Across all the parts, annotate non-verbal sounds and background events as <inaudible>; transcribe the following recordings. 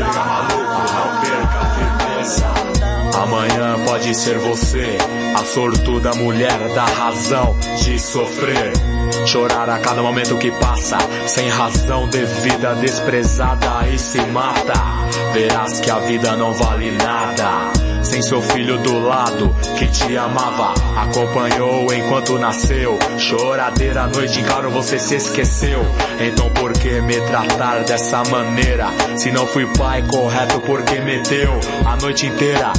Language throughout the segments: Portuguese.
Liga maluco, não perca a firmeza. Amanhã pode ser você, a sortuda mulher da razão de sofrer. Chorar a cada momento que passa, sem razão devida, desprezada e se mata. Verás que a vida não vale nada. Sem seu filho do lado, que te amava, acompanhou enquanto nasceu. Choradeira a noite, claro, você se esqueceu. Então por que me tratar dessa maneira? Se não fui pai correto, por que meteu a noite inteira?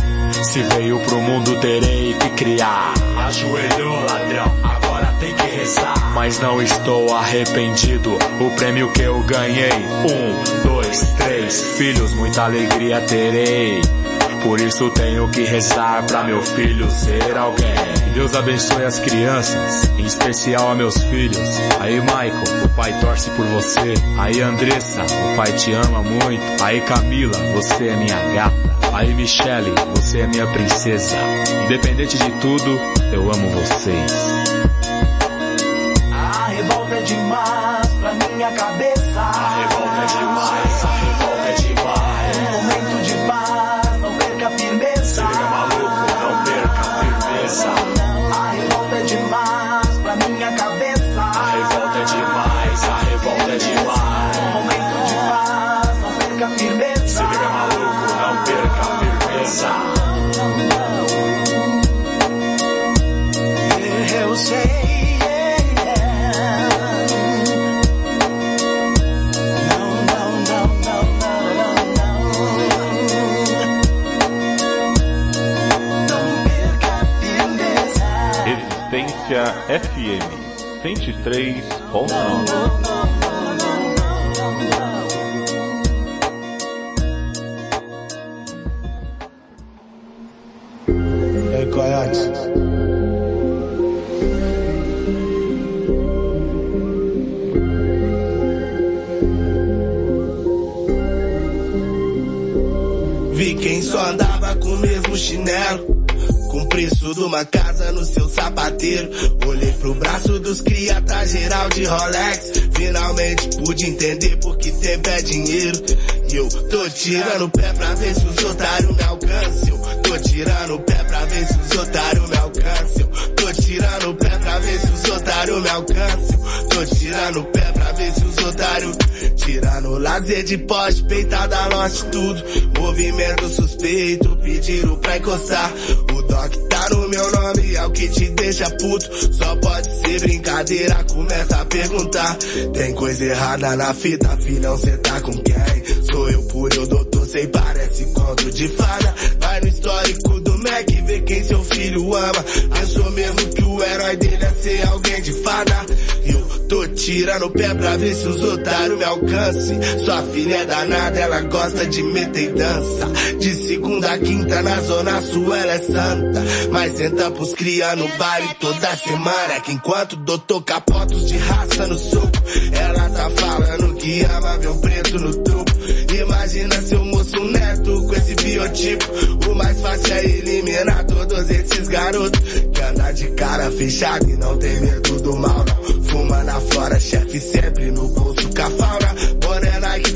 Se veio pro mundo, terei que criar. Ajoelhou, ladrão, agora tem que rezar. Mas não estou arrependido, o prêmio que eu ganhei. Um, dois, três filhos, muita alegria terei. Por isso tenho que rezar pra meu filho ser alguém. Deus abençoe as crianças, em especial a meus filhos. Aí Michael, o pai torce por você. Aí Andressa, o pai te ama muito. Aí Camila, você é minha gata. Aí Michelle, você é minha princesa. Independente de tudo, eu amo vocês. A revolta é demais pra minha cabeça. A revolta é demais, 103.9. Ei, Coyote. Vi quem só andava com o mesmo chinelo. Com o preço de uma casa no seu sapateiro. Pro braço dos cria, tá geral de Rolex. Finalmente pude entender porque tempo é dinheiro. E eu tô tirando o pé pra ver se os otários me alcançam. Tô tirando o pé pra ver se os otários me alcançam. Tô tirando o pé pra ver se os otários me alcançam. Tô tirando o pé pra ver se os otários. Tirando lazer de poste, peitada, lote tudo. Movimento suspeito, pediram pra encostar. O Doc meu nome, é o que te deixa puto. Só pode ser brincadeira, começa a perguntar. Tem coisa errada na fita, filhão, cê tá com quem? Sou eu por eu doutor, sei parece conto de fada. Vai no histórico do Mac, vê quem seu filho ama. Achou mesmo que o herói dele é ser alguém de fada. Eu tô tirando o pé pra ver se os otários me alcancem. Sua filha é danada, ela gosta de meter dança. De segunda a quinta na zona sul ela é santa. Mas senta pros cria no baile toda semana. Que enquanto doutor capotos de raça no soco, ela tá falando que ama meu preto no truco. Imagina seu moço neto com esse biotipo. O mais fácil é eliminar todos esses garotos. Que anda de cara fechada e não tem medo do mal, não. Fuma na flora, chefe sempre no bolso com a fauna. Boné Nike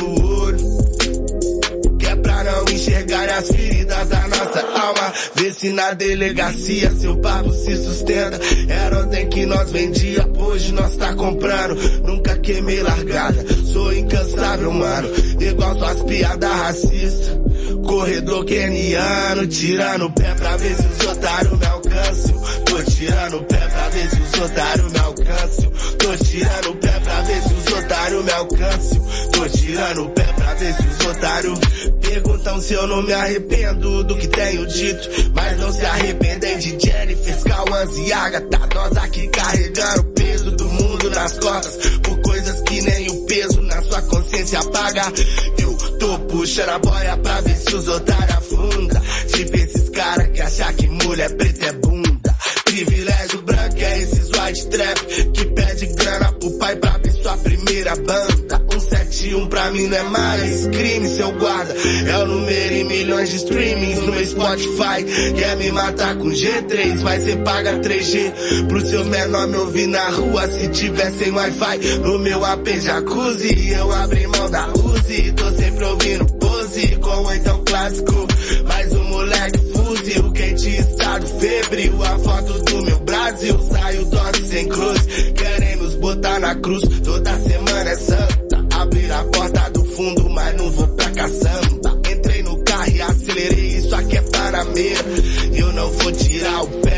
no olho. Que é pra não enxergar as feridas da nossa alma. Vê se na delegacia seu papo se sustenta. Era ontem que nós vendia, hoje nós tá comprando. Nunca queimei largada, sou incansável, mano. Igual suas piadas racistas. Corredor keniano, tirando o pé pra ver se os otários me alcançam. Tô tirando o pé pra ver se os otários me alcançam. Tô tirando o pé pra ver se os otários me alcançam. Tô tirando o pé pra ver se os otários perguntam se eu não me arrependo do que tenho dito. Mas não se arrependem de Jennifer, Cauãs e Agatha. Nós aqui carregando o peso do mundo nas costas. Por coisas que nem o peso na sua consciência paga. Eu tô puxando a boia pra ver se os otários afunda. Tipo esses caras que acham que mulher preta é bunda. Privilégio branco é esses white trap que Tá pede grana pro pai pra abrir sua primeira banda. 171 pra mim não é mais crime, seu guarda. É o número em milhões de streamings no meu Spotify. Quer me matar com G3, mas cê paga 3G. Pro seu menor me ouvir na rua se tiver sem Wi-Fi. No meu AP jacuzzi, eu abri mão da Uzi. Tô sempre ouvindo pose com então clássico. Mas o moleque fuzil, quente estado febril. A foto do meu Brasil, saiu torce sem cruz. Querem nos botar na cruz, toda semana é santa. Abrir a porta do fundo, mas não vou pra caçamba. Entrei no carro e acelerei, isso aqui é para mim. Eu não vou tirar o pé,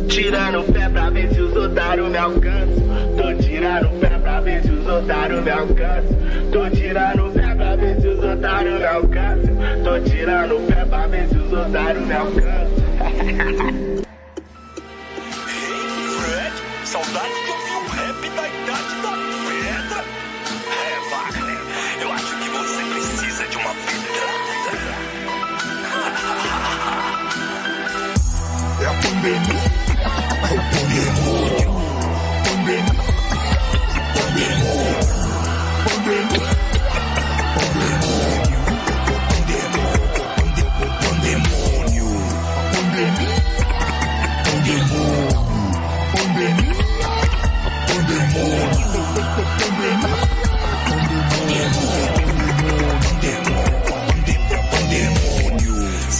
Tirando o pé pra ver se os otários me alcançam. Tô tirando o pé pra ver se os otários me alcançam. Tô tirando o pé pra ver se os otários me alcançam. Tô tirando o pé pra ver se os otários me alcançam. <laughs> Fred, saudade de ouvir um rap da idade da pedra. É, Wagner, eu acho que você precisa de uma pedrada. <laughs> É a pandemia.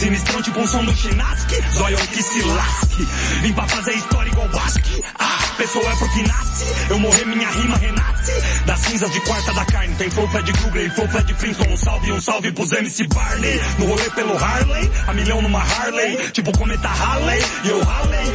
Sinistrão tipo um som do Chinaski, zóio que se lasque. Vim pra fazer história igual Basque. Ah, pessoa é porque nasce, eu morrer minha rima renasce. Das cinzas de quarta da carne, tem fofa de Google e fofa de Flintstone. Um salve, um salve pros MC Barney. No rolê pelo Harley, a milhão numa Harley. Tipo cometa Harley, e eu Harley,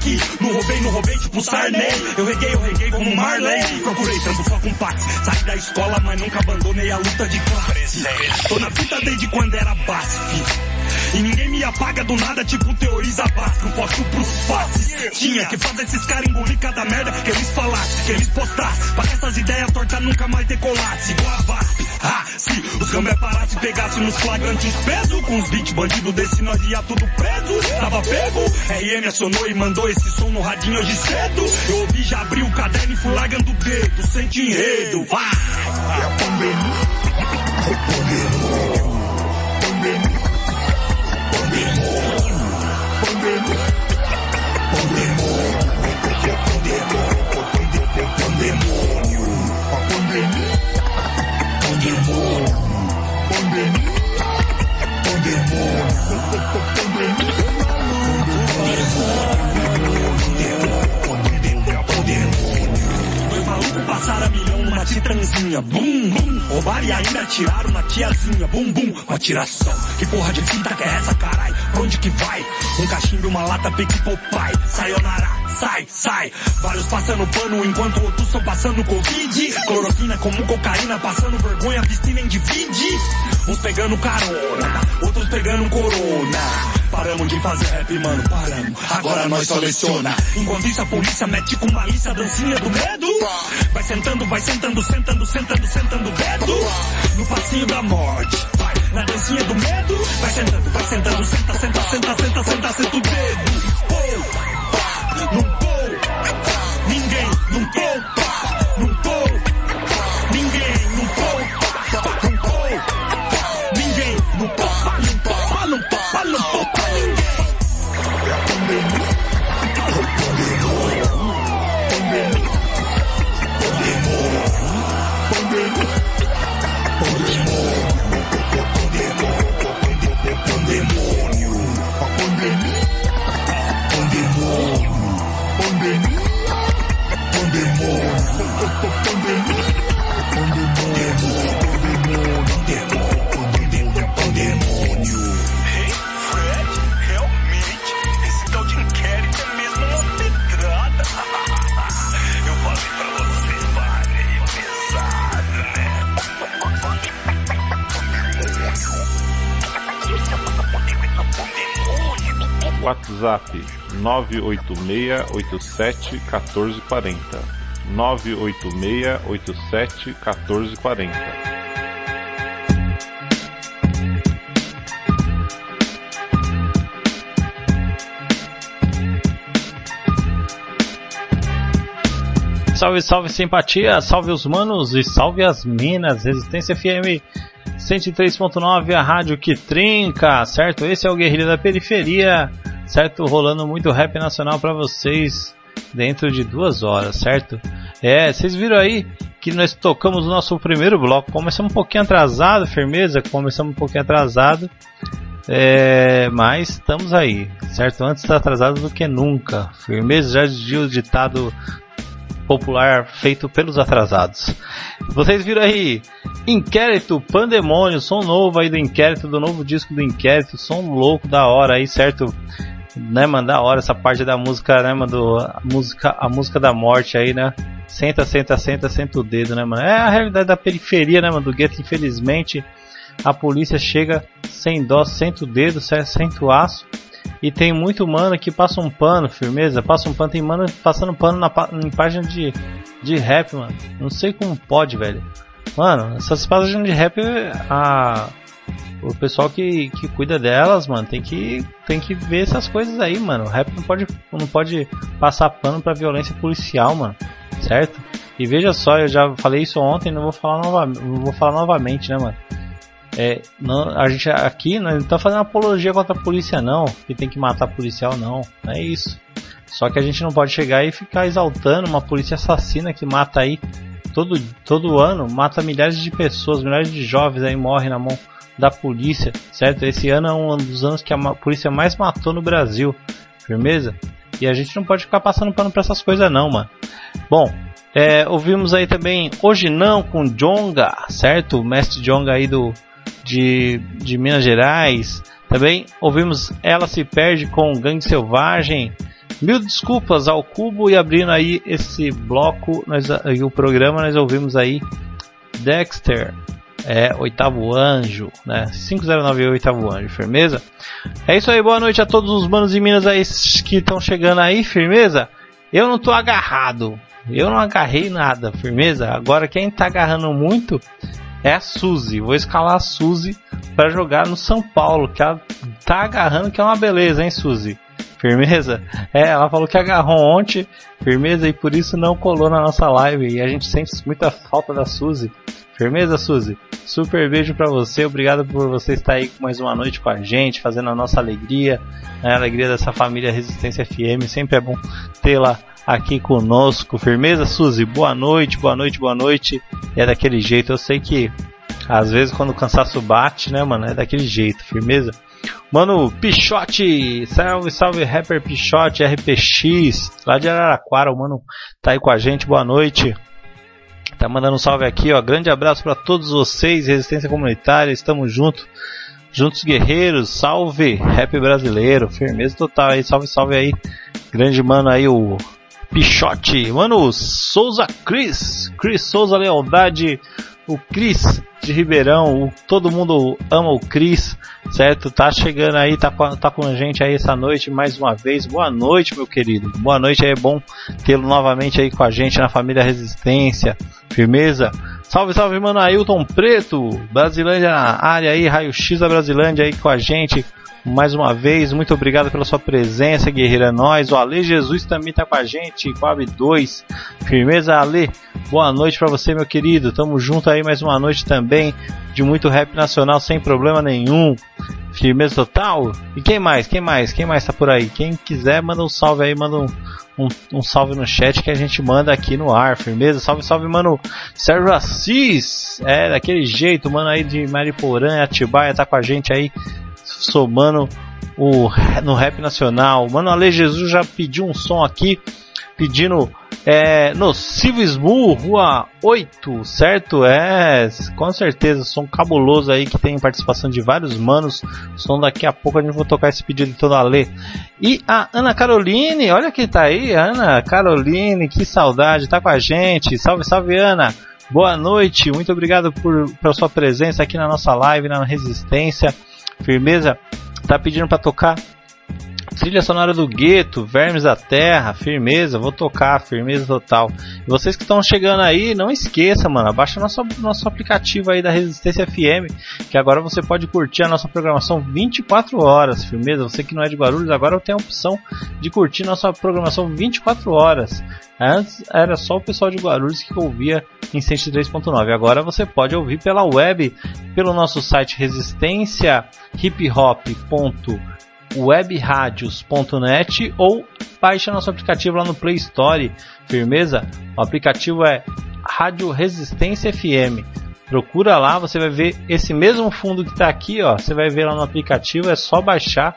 pataque. Não roubei, não roubei, tipo Sarney. Eu reguei, eu reguei como Marley. Procurei tanto só com Pax. Saí da escola, mas nunca abandonei a luta de classe. Tô na fita desde quando era BASF. E ninguém me apaga do nada, tipo teoriza Vasco. Posto pros faces. Tinha que fazer esses caras engolir cada merda que eles falassem, que eles postassem. Pra que essas ideias tortas nunca mais decolassem. Igual a VASP. Ah, se os cambé parasse pegasse nos flagrantes peso. Com os beats bandido desse nós ia tudo preso. Tava pego, RM acionou e mandou esse som no radinho hoje cedo. Eu ouvi, já abri o caderno e fui largando o dedo. Sente enredo, vai! É a pandemia. É o pandemônio. Pandemia. Pandemônio. Pandemia. Pandemônio. Pandemônio. Pandemia. Pandemônio. Pandemia. Dois malucos passaram a milhão numa titãzinha. Bum, bum. Roubaram e ainda tiraram na tiazinha. Bum, bum. Uma tiração. Que porra de fita que é essa, carai? Pra onde que vai? Um cachimbo e uma lata pique Popeye. Sayonara. Sai, sai. Vários passando pano enquanto outros estão passando Covid. Cloroquina como cocaína, passando vergonha, piscina em divide. Uns pegando carona, outros pegando corona. Paramos de fazer rap, mano, paramos. Agora nós só leciona. Enquanto isso a polícia mete com malícia a dancinha do medo. Vai sentando, vai sentando, sentando, sentando, sentando o dedo. No passinho da morte. Vai, na dancinha do medo. Vai sentando, vai sentando, senta, senta, senta, senta, senta, senta o dedo. Poupa, não poupa. Ninguém não poupa, WhatsApp 986871440. 986871440. Salve, salve simpatia, salve os manos e salve as minas. Resistência FM 103.9, a rádio que trinca, certo? Esse é o Guerrilha da Periferia, certo? Rolando muito rap nacional pra vocês dentro de duas horas, certo? É, vocês viram aí que nós tocamos o nosso primeiro bloco. Começamos um pouquinho atrasado, firmeza, começamos um pouquinho atrasado. É, mas estamos aí, certo? Antes atrasado do que nunca. Firmeza já dizia o ditado popular feito pelos atrasados. Vocês viram aí, Inquérito, Pandemônio, som novo aí do Inquérito, do novo disco do Inquérito, som louco da hora aí, certo? Né, mano, da hora essa parte da música, né, mano, a música, a música da morte aí, né? Senta, senta, senta, senta o dedo, né, mano? É a realidade da periferia, né, mano, do gueto, infelizmente. A polícia chega sem dó, senta o dedo, senta o aço e tem muito mano que passa um pano, firmeza, passa um pano, tem mano passando pano na, em página de, de rap, mano. Não sei como pode, velho. Mano, essas páginas de rap, a, o pessoal que, que cuida delas, mano, tem que, tem que ver essas coisas aí, mano. O rap não pode, não pode passar pano pra violência policial, mano. Certo? E veja só, eu já falei isso ontem, não vou falar, nova, não vou falar novamente, né, mano? É, não, a gente aqui não está fazendo apologia contra a polícia não, que tem que matar policial não, não é isso. Só que a gente não pode chegar e ficar exaltando uma polícia assassina que mata aí todo, todo ano, mata milhares de pessoas, milhares de jovens aí morrem na mão da polícia, certo? Esse ano é um dos anos que a polícia mais matou no Brasil, firmeza? E a gente não pode ficar passando pano pra essas coisas não, mano. Bom, é, ouvimos aí também Hoje Não com Jonga, certo? O mestre Jonga aí do de, de Minas Gerais. Também ouvimos Ela Se Perde com Gangue Selvagem. Mil desculpas ao Cubo e abrindo aí esse bloco nós, e o programa nós ouvimos aí Dexter, é, Oitavo Anjo, né? 509 Oitavo Anjo, firmeza? É isso aí, boa noite a todos os manos e minas aí que estão chegando aí, firmeza? Eu não tô agarrado, eu não agarrei nada, firmeza? Agora quem tá agarrando muito é a Suzy. Vou escalar a Suzy para jogar no São Paulo, que ela tá agarrando, que é uma beleza, hein, Suzy? Firmeza? É, ela falou que agarrou ontem, firmeza, e por isso não colou na nossa live. E a gente sente muita falta da Suzy. Firmeza, Suzy? Super beijo para você, obrigado por você estar aí mais uma noite com a gente, fazendo a nossa alegria, né, a alegria dessa família Resistência FM. Sempre é bom tê-la aqui conosco. Firmeza, Suzy? Boa noite, boa noite, boa noite. É daquele jeito, eu sei que às vezes quando o cansaço bate, né, mano, é daquele jeito, firmeza. Mano, Pichote, salve, salve, rapper Pichote, RPX, lá de Araraquara, o mano tá aí com a gente, boa noite. Tá mandando um salve aqui, ó. Grande abraço para todos vocês, Resistência Comunitária, estamos juntos. Juntos Guerreiros, salve, rap brasileiro, firmeza total aí, salve, salve aí. Grande mano aí, o Pichote, mano, Souza Cris, Cris Souza Lealdade, o Cris de Ribeirão, o, todo mundo ama o Cris, certo? Tá chegando aí, tá, tá com a gente aí essa noite mais uma vez. Boa noite, meu querido. Boa noite, é bom tê-lo novamente aí com a gente na família Resistência. Firmeza? Salve, salve, mano, Ailton Preto, Brasilândia na área aí, Raio X da Brasilândia aí com a gente mais uma vez, muito obrigado pela sua presença, guerreira é nós. O Ale Jesus também tá com a gente, Coab 2. Firmeza, Ale. Boa noite para você, meu querido. Tamo junto aí mais uma noite também de muito rap nacional sem problema nenhum. Firmeza total. E quem mais? Quem mais? Quem mais tá por aí? Quem quiser, manda um salve aí, manda um, um, um, salve no chat que a gente manda aqui no ar, firmeza? Salve, salve, mano. Sérgio Assis, é daquele jeito, mano aí de Mariporã, Atibaia, tá com a gente aí somando o, no rap nacional. Mano, Ale Jesus já pediu um som aqui, pedindo é, Nocivo Smu, Rua 8, certo? É, com certeza, som cabuloso aí que tem participação de vários manos. Som daqui a pouco a gente vai tocar esse pedido todo Ale. E a Ana Caroline, olha quem tá aí, Ana Caroline, que saudade, tá com a gente. Salve, salve Ana. Boa noite, muito obrigado por, pela sua presença aqui na nossa live, na Resistência. Firmeza? Tá pedindo para tocar trilha sonora do Gueto, Vermes da Terra, firmeza, vou tocar, firmeza total. E vocês que estão chegando aí, não esqueça, mano, abaixa nosso, nosso aplicativo aí da Resistência FM, que agora você pode curtir a nossa programação 24 horas, firmeza. Você que não é de Guarulhos, agora tem a opção de curtir nossa programação 24 horas. Antes era só o pessoal de Guarulhos que ouvia em 103.9. Agora você pode ouvir pela web, pelo nosso site resistência webradios.net ou baixa nosso aplicativo lá no Play Store. Firmeza? O aplicativo é Rádio Resistência FM. Procura lá, você vai ver esse mesmo fundo que está aqui, ó. Você vai ver lá no aplicativo, é só baixar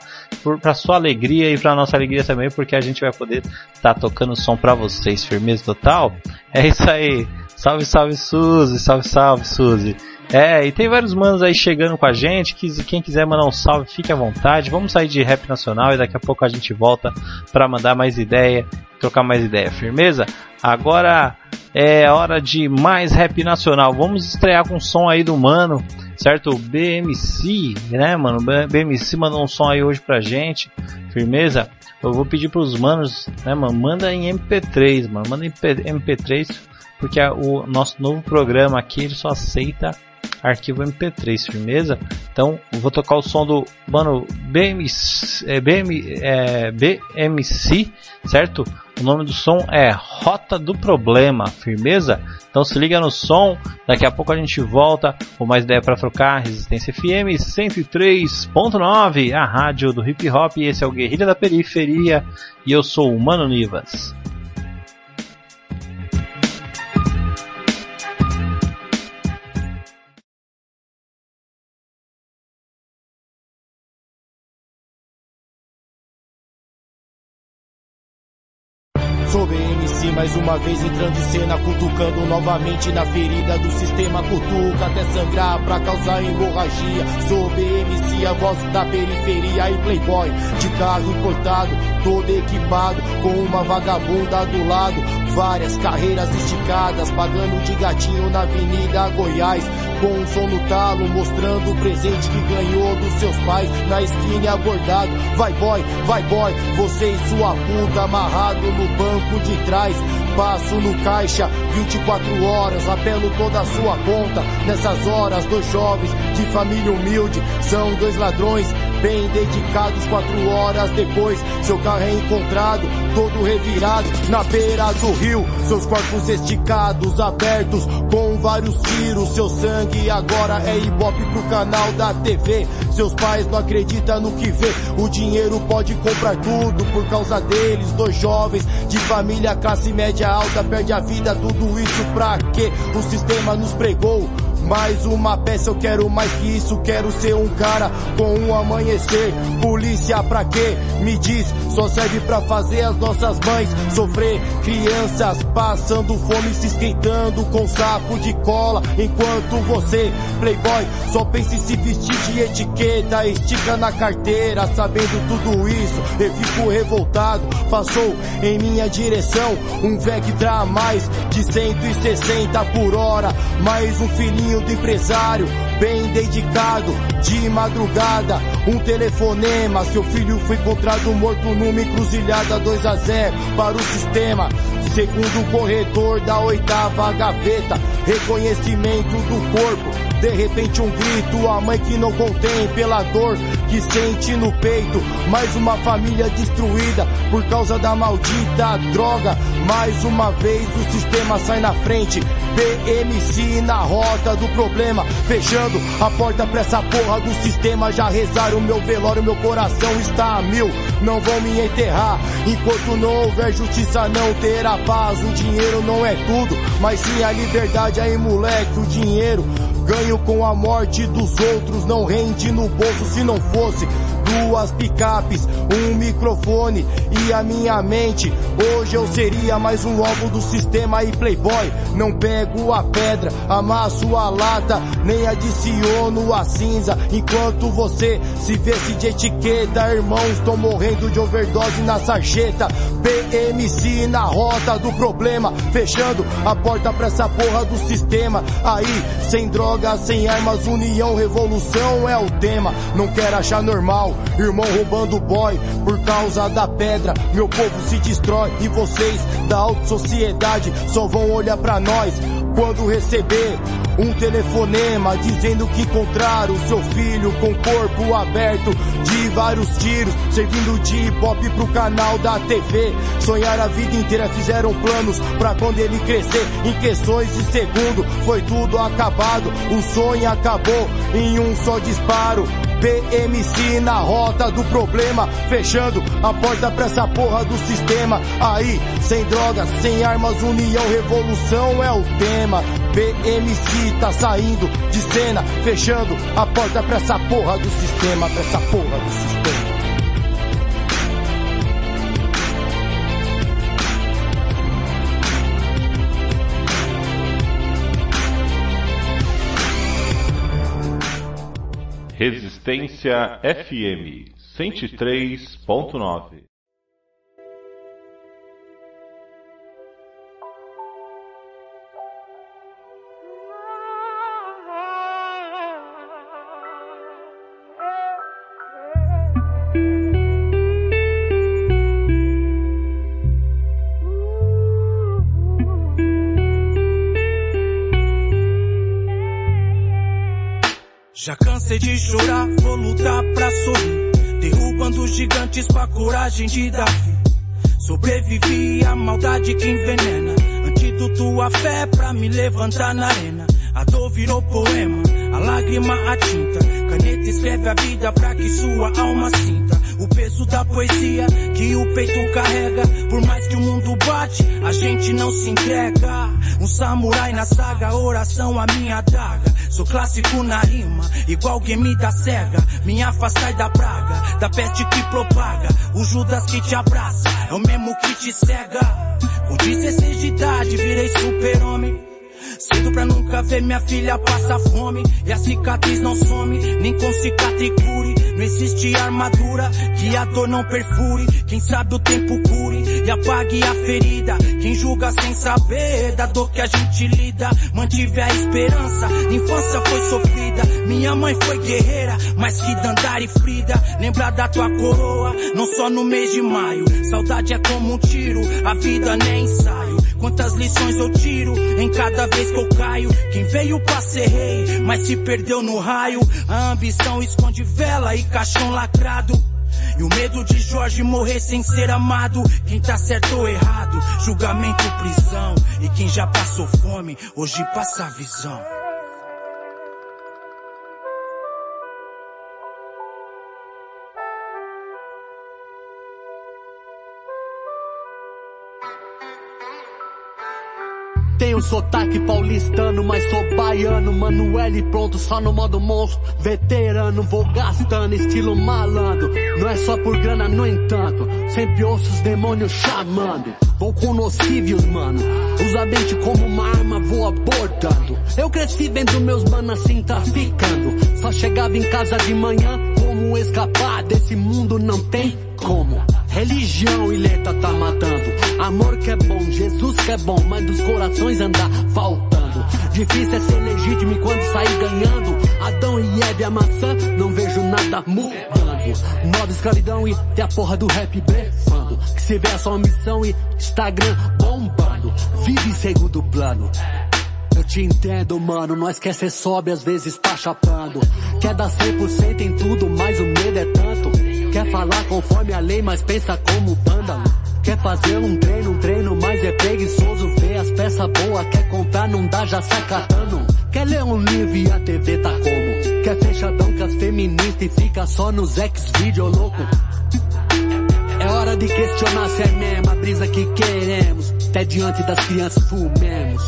para sua alegria e para nossa alegria também, porque a gente vai poder estar tá tocando som para vocês. Firmeza total? É isso aí. Salve, salve Suzy, salve, salve Suzy. É, e tem vários manos aí chegando com a gente. Que, quem quiser mandar um salve, fique à vontade. Vamos sair de rap nacional e daqui a pouco a gente volta para mandar mais ideia, trocar mais ideia. Firmeza? Agora é hora de mais rap nacional. Vamos estrear com um som aí do mano, certo? BMC, né, mano? BMC mandou um som aí hoje pra gente. Firmeza? Eu vou pedir pros manos, né, mano? Manda em MP3, mano. Manda em MP3, porque o nosso novo programa aqui ele só aceita arquivo MP3, firmeza? Então, vou tocar o som do mano BMC, é, BM, é, BMC, certo? O nome do som é Rota do Problema, firmeza? Então se liga no som, daqui a pouco a gente volta com mais ideia para trocar. Resistência FM 103.9, a rádio do hip hop. Esse é o Guerrilha da Periferia e eu sou o Mano Nivas. Mais uma vez entrando em cena, cutucando novamente na ferida do sistema, cutuca até sangrar pra causar hemorragia. Sou BMC, a voz da periferia. E playboy, de carro importado, todo equipado, com uma vagabunda do lado, várias carreiras esticadas, pagando de gatinho na Avenida Goiás, com um som no talo, mostrando o presente que ganhou dos seus pais, na esquina abordado. Vai boy, vai boy, você e sua puta amarrado no banco de trás. Passo no caixa 24 horas, apelo toda a sua conta. Nessas horas, dois jovens de família humilde são dois ladrões bem dedicados. Quatro horas depois, seu carro é encontrado, todo revirado na beira do rio. Seus corpos esticados, abertos, com vários tiros. Seu sangue agora é ibope pro canal da TV. Seus pais não acreditam no que vê. O dinheiro pode comprar tudo por causa deles. Dois jovens de família classe média alta perde a vida. Tudo isso pra quê? O sistema nos pregou mais uma peça, eu quero mais que isso, quero ser um cara com um amanhecer. Polícia pra quê? Me diz, só serve pra fazer as nossas mães sofrer. Crianças passando fome, se esquentando com saco de cola. Enquanto você, playboy, só pensa em se vestir de etiqueta, estica na carteira, sabendo tudo isso. Eu fico revoltado, passou em minha direção um Vectra a mais de 160 por hora. Mais um filhinho do empresário, bem dedicado, de madrugada, um telefonema, seu filho foi encontrado morto numa encruzilhada 2 a 0 para o sistema. Segundo corredor da oitava gaveta, reconhecimento do corpo. De repente um grito, a mãe que não contém pela dor que sente no peito. Mais uma família destruída por causa da maldita droga. Mais uma vez o sistema sai na frente. BMC na rota do problema, fechando a porta pra essa porra do sistema. Já rezaram meu velório, meu coração está a mil. Não vão me enterrar enquanto não houver justiça, não terá paz. O dinheiro não é tudo, mas sim a liberdade. Aí, moleque, o dinheiro ganho com a morte dos outros. Não rende no bolso se não fosse duas picapes, um microfone e a minha mente. Hoje eu seria mais um alvo do sistema e playboy. Não pego a pedra, amasso a lata, nem adiciono a cinza. Enquanto você se vê-se de etiqueta, irmãos, tô morrendo de overdose na sarjeta. PMC na rota do problema, fechando a porta pra essa porra do sistema. Aí, sem drogas, sem armas, união, revolução é o tema. Não quero achar normal, irmão roubando boy por causa da pedra. Meu povo se destrói e vocês da alta sociedade só vão olhar pra nós quando receber um telefonema dizendo que encontraram seu filho com corpo aberto de vários tiros, servindo de hip pro canal da TV. Sonhar a vida inteira fizeram planos pra quando ele crescer. Em questões de segundo foi tudo acabado. O sonho acabou em um só disparo. BMC na rota do problema, fechando a porta pra essa porra do sistema. Aí, sem drogas, sem armas, união, revolução é o tema. BMC tá saindo de cena, fechando a porta pra essa porra do sistema, pra essa porra do sistema. Resistência FM 103.9 Já cansei de chorar, vou lutar pra sorrir. Derrubando gigantes com a coragem de Davi. Sobrevivi à maldade que envenena. Antídoto a fé pra me levantar na arena. A dor virou poema, a lágrima a tinta. Caneta escreve a vida pra que sua alma sinta. O peso da poesia que o peito carrega. Por mais que o mundo bate, a gente não se entrega. Um samurai na saga, oração a minha daga. Sou clássico na rima, igual game da cega. Me afastai da praga, da peste que propaga. O Judas que te abraça, é o mesmo que te cega. Com 16 de idade, virei super-homem. Cedo pra nunca ver minha filha passar fome. E a cicatriz não some, nem com cicatriz cure. Não existe armadura que a dor não perfure. Quem sabe o tempo cure e apague a ferida. Quem julga sem saber da dor que a gente lida. Mantive a esperança, infância foi sofrida. Minha mãe foi guerreira, mais que Dandara e Frida. Lembra da tua coroa, não só no mês de maio. Saudade é como um tiro, a vida nem ensaio. Quantas lições eu tiro em cada vez que eu caio. Quem veio pra ser rei, mas se perdeu no raio. A ambição esconde vela e caixão lacrado. E o medo de Jorge morrer sem ser amado. Quem tá certo ou errado, julgamento, prisão. E quem já passou fome, hoje passa a visão. Tenho sotaque paulistano, mas sou baiano. Manuel pronto, só no modo monstro. Veterano, vou gastando, estilo malandro. Não é só por grana, no entanto. Sempre ouço os demônios chamando. Vou com nocívios, mano. Usa a mente como uma arma, vou abordando. Eu cresci vendo meus manos assim traficando. Só chegava em casa de manhã, como escapar desse mundo não tem como. Religião letra tá matando. Amor que é bom, Jesus que é bom, mas dos corações anda faltando. Difícil é ser legítimo quando sair ganhando. Adão e Eve a maçã, não vejo nada mudando. Modo escravidão e tem a porra do rap blefando. Que se vê a sua missão e Instagram bombando. Vive em segundo plano. Eu te entendo, mano, nós quer ser sobe, às vezes tá chapando. Quer dar 100% em tudo, mas o medo é tanto. Quer falar conforme a lei, mas pensa como vândalo. Quer fazer um treino, um treino, mas é preguiçoso. Ver as peças boas, quer comprar, não dá, já sacatando. Quer ler um livro e a TV tá como? Quer fechadão com as feministas e fica só nos ex-vídeo louco? É hora de questionar se é mesmo a brisa que queremos. Até diante das crianças fumemos.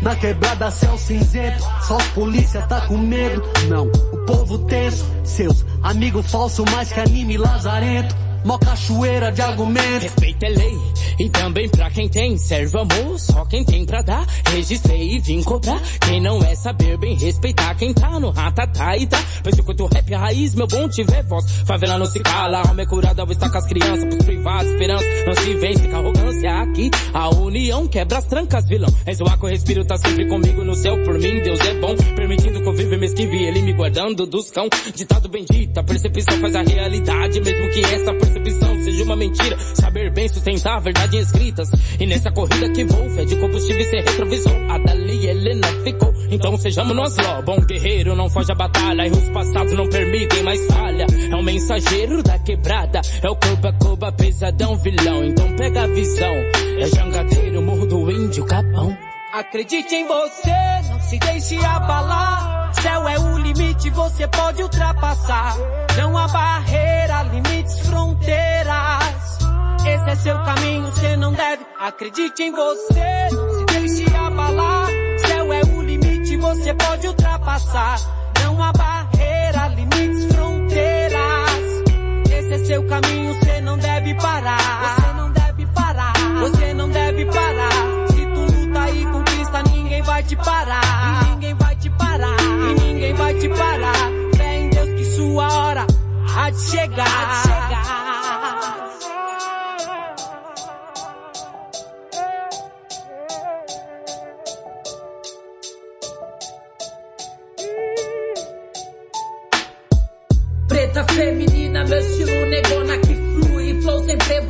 Na quebrada céu cinzento, só os polícia tá com medo. Não, o povo tenso, seus amigos falso mais que anime lazarento. Mó cachoeira de argumento. Respeito é lei, e também pra quem tem, serve amor, só quem tem pra dar. Registrei e vim cobrar. Quem não é saber bem respeitar quem tá no ratatá e tá. Penso que o rap raiz, meu bom tiver voz. Favela não se cala, alma é curada, vou estar com as crianças, pros privados, esperança. Não se vence com arrogância aqui. A união quebra as trancas, vilão. É zoar que eu respiro, tá sempre comigo no céu por mim. Deus é bom, permitindo que eu viva e me esquive, ele me guardando dos cão. Ditado bendito, a percepção faz a realidade, mesmo que essa percepção seja uma mentira. Saber bem sustentar a verdade escritas. E nessa corrida que vou, fé de combustível e retrovisor. A Dali Helena ficou. Então sejamos nós lá. Bom guerreiro não foge a batalha. Erros passados não permitem mais falha. É o mensageiro da quebrada. É o Coba Coba pesadão vilão. Então pega a visão. É jangadeiro, morro do índio, capão. Acredite em você, não se deixe abalar. Céu é o limite, você pode ultrapassar. Não há barreira, limites, fronteiras. Esse é seu caminho, você não deve. Acredite em você, não se deixe abalar. você pode ultrapassar. Não há barreira, limites, fronteiras. Esse é seu caminho, você não deve parar. Te parar. E ninguém vai te parar. E ninguém vai te parar. Fé em Deus que sua hora há de chegar. Há de chegar. Preta feminina, meu estilo negona que flui. Flow sempre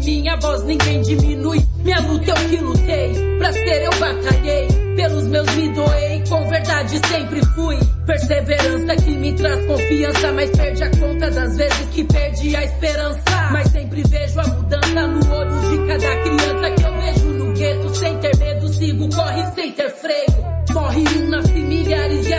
minha voz ninguém diminui. Minha luta eu que lutei, pra ser eu batalhei. Pelos meus me doei, com verdade sempre fui. Perseverança que me traz confiança, mas perde a conta das vezes que perdi a esperança. Mas sempre vejo a mudança no olho de cada criança que eu vejo no gueto. Sem ter medo, sigo, corre sem ter freio. Morre um, nasce milhares e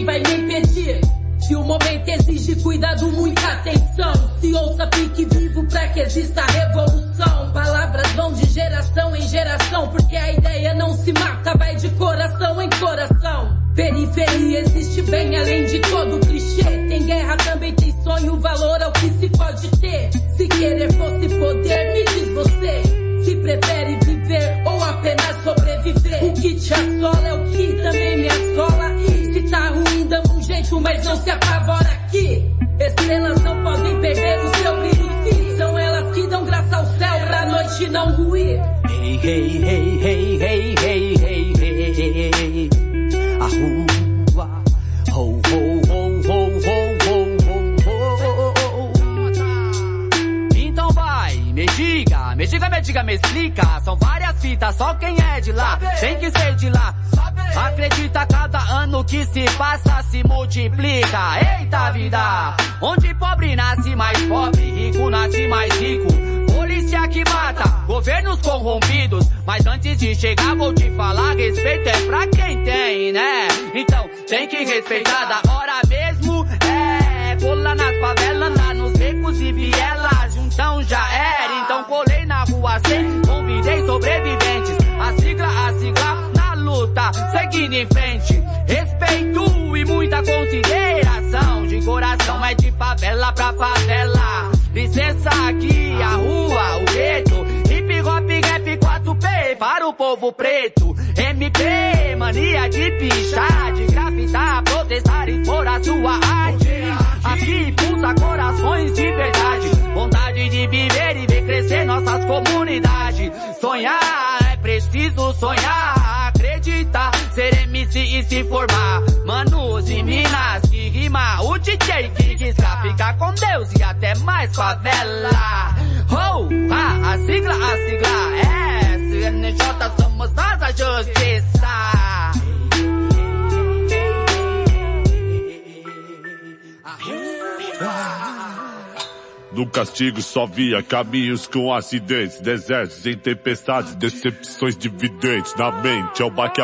quem vai me impedir. Se o momento exige cuidado, muita atenção. Se ouça, fique vivo pra que exista revolução. Palavras vão de geração em geração, porque a ideia não se mata, vai de coração em coração. Periferia existe bem além de todo clichê. Tem guerra, também tem sonho, valor ao que se pode ter. Se querer fosse poder, me diz você. Se prefere viver ou apenas sobreviver. O que te assola jeito, mas não se apavora aqui. Estrelas não podem perder o seu brilho. São elas que dão graça ao céu pra noite não ruir. Hey, hey, hey, hey, hey, hey, hey, hey, hey. A rua. Ho, ho, ho, ho, ho, ho, ho, ho. Então vai, me diga, me diga, me diga, me explica. São várias fitas, só quem é de lá tem que ser de lá. Acredita cada ano que se passa se multiplica. Eita vida, onde pobre nasce mais pobre, rico nasce mais rico. Polícia que mata, governos corrompidos. Mas antes de chegar vou te falar, respeito é pra quem tem, né? Então tem que respeitar da hora mesmo. É, cola nas favelas, lá nos becos e vielas. Então já era, então colei na rua sem, convidei sobreviventes. A sigla, a sigla, luta, seguindo em frente. Respeito e muita consideração. De coração é de favela pra favela. Licença aqui, a rua, o gueto. Hip hop, 4P para o povo preto. MP, mania de pichar, de grafitar, protestar e expor a sua arte. Aqui pulsa corações de verdade. Vontade de viver e ver crescer nossas comunidades. Sonhar é preciso sonhar, acreditar, ser MC e se formar. Manos e minas que rima, o DJ que risca, fica com Deus e até mais favela. Oh, ah, a sigla, a sigla é NJ somos más a No castigo só via caminhos com acidentes, desertos em tempestades, decepções dividentes. Na mente é o baque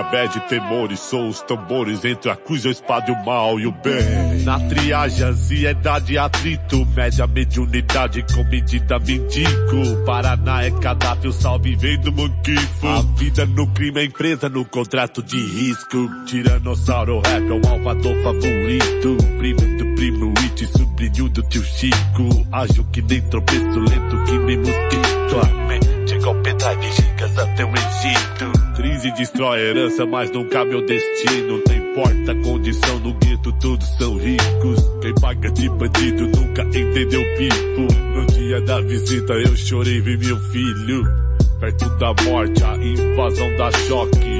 temores, sou os tambores entre a cruz, a espada o mal e o bem. Na triagem, ansiedade, atrito, média mediunidade com medida mendigo. Paraná é cadáver, salve vem do manquifo. A vida no crime é empresa no contrato de risco. Tiranossauro rap é o malvador favorito. Primo do primo, it, sobrinho do tio Chico. Ágil que nem tropeço, lento que nem mosquito. A mente igual pendrive, gigas até o Egito. Crise destrói a herança, mas não cabe ao destino. Não importa a condição no gueto, todos são ricos. Quem paga de bandido nunca entendeu pipo. No dia da visita eu chorei, vi meu filho. Perto da morte, a invasão dá choque.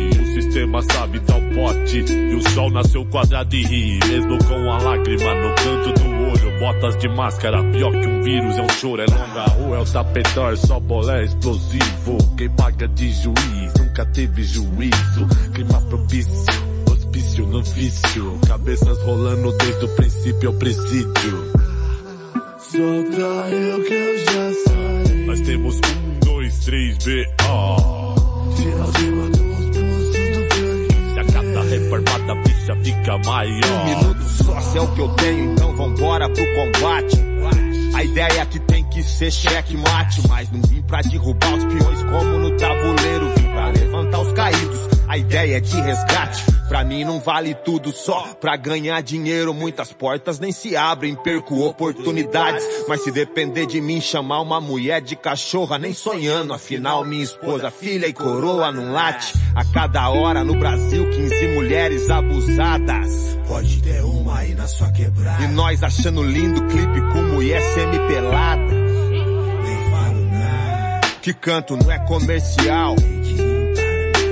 O sistema sabe dar o pote. E o sol nasceu quadrado e ri. Mesmo com a lágrima no canto do olho. Botas de máscara, pior que um vírus. É um choro, é longa rua, é o tapetor. Só bolé explosivo. Quem paga de juiz nunca teve juízo. Clima propício, hospício no vício. Cabeças rolando desde o princípio ao presídio. Solta eu que eu já saí. Nós temos um, dois, três, B.O. Tira cima reformada a bicha fica maior. Um minuto só, se é o que eu tenho, então vambora pro combate. A ideia é que tem que ser cheque mate, mas não vim pra derrubar os peões como no tabuleiro, vim pra levantar os caídos. A ideia é de resgate, pra mim não vale tudo só. Pra ganhar dinheiro muitas portas nem se abrem, perco oportunidades. Mas se depender de mim chamar uma mulher de cachorra, nem sonhando. Afinal minha esposa, filha e coroa não late. A cada hora no Brasil 15 mulheres abusadas. Pode ter uma aí na sua quebrada. E nós achando lindo clipe com mulher semi-pelada. Nem falo nada. Que canto não é comercial.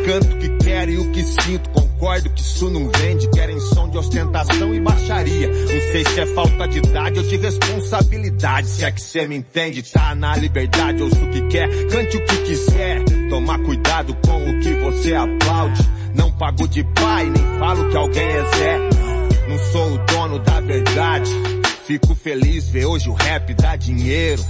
Canto que quero e o que sinto, concordo que isso não vende, querem som de ostentação e baixaria. Não sei se é falta de idade ou de responsabilidade, se é que cê me entende, tá na liberdade, ouço o que quer, cante o que quiser. Tomar cuidado com o que você aplaude. Não pago de pai, nem falo que alguém é Zé. Não sou o dono da verdade. Fico feliz ver hoje o rap dá dinheiro.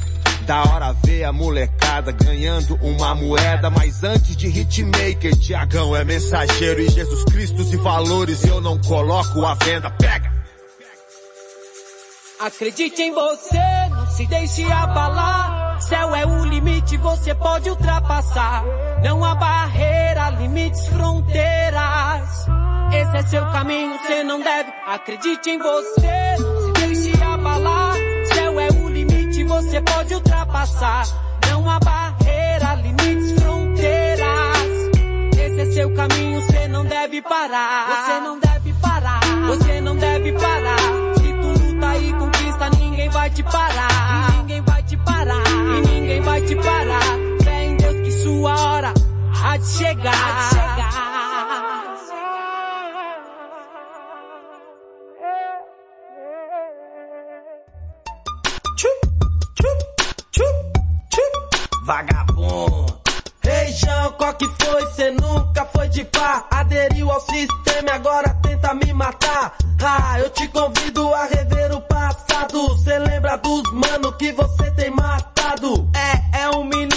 Da hora ver a molecada ganhando uma moeda, mas antes de hitmaker, Tiagão é mensageiro e Jesus Cristo e valores eu não coloco à venda. Pega! Acredite em você, não se deixe abalar. Céu é o limite, você pode ultrapassar. Não há barreira, limites, fronteiras. Esse é seu caminho, você não deve. Acredite em você, não se deixe abalar. Céu é o limite, você pode ultrapassar. Não há barreira, limites, fronteiras. Esse é seu caminho, você não deve parar. Você não deve parar. Você não deve parar. Se tu luta e conquista, ninguém vai te parar. E ninguém vai te parar. E ninguém vai te parar. Fé em Deus que sua hora há de chegar. Há de chegar. Vagabundo. Ei, Jean, qual que foi? Cê nunca foi de pá. Aderiu ao sistema e agora tenta me matar. Ah, eu te convido a rever o passado. Cê lembra dos mano que você tem matado? É, é um minuto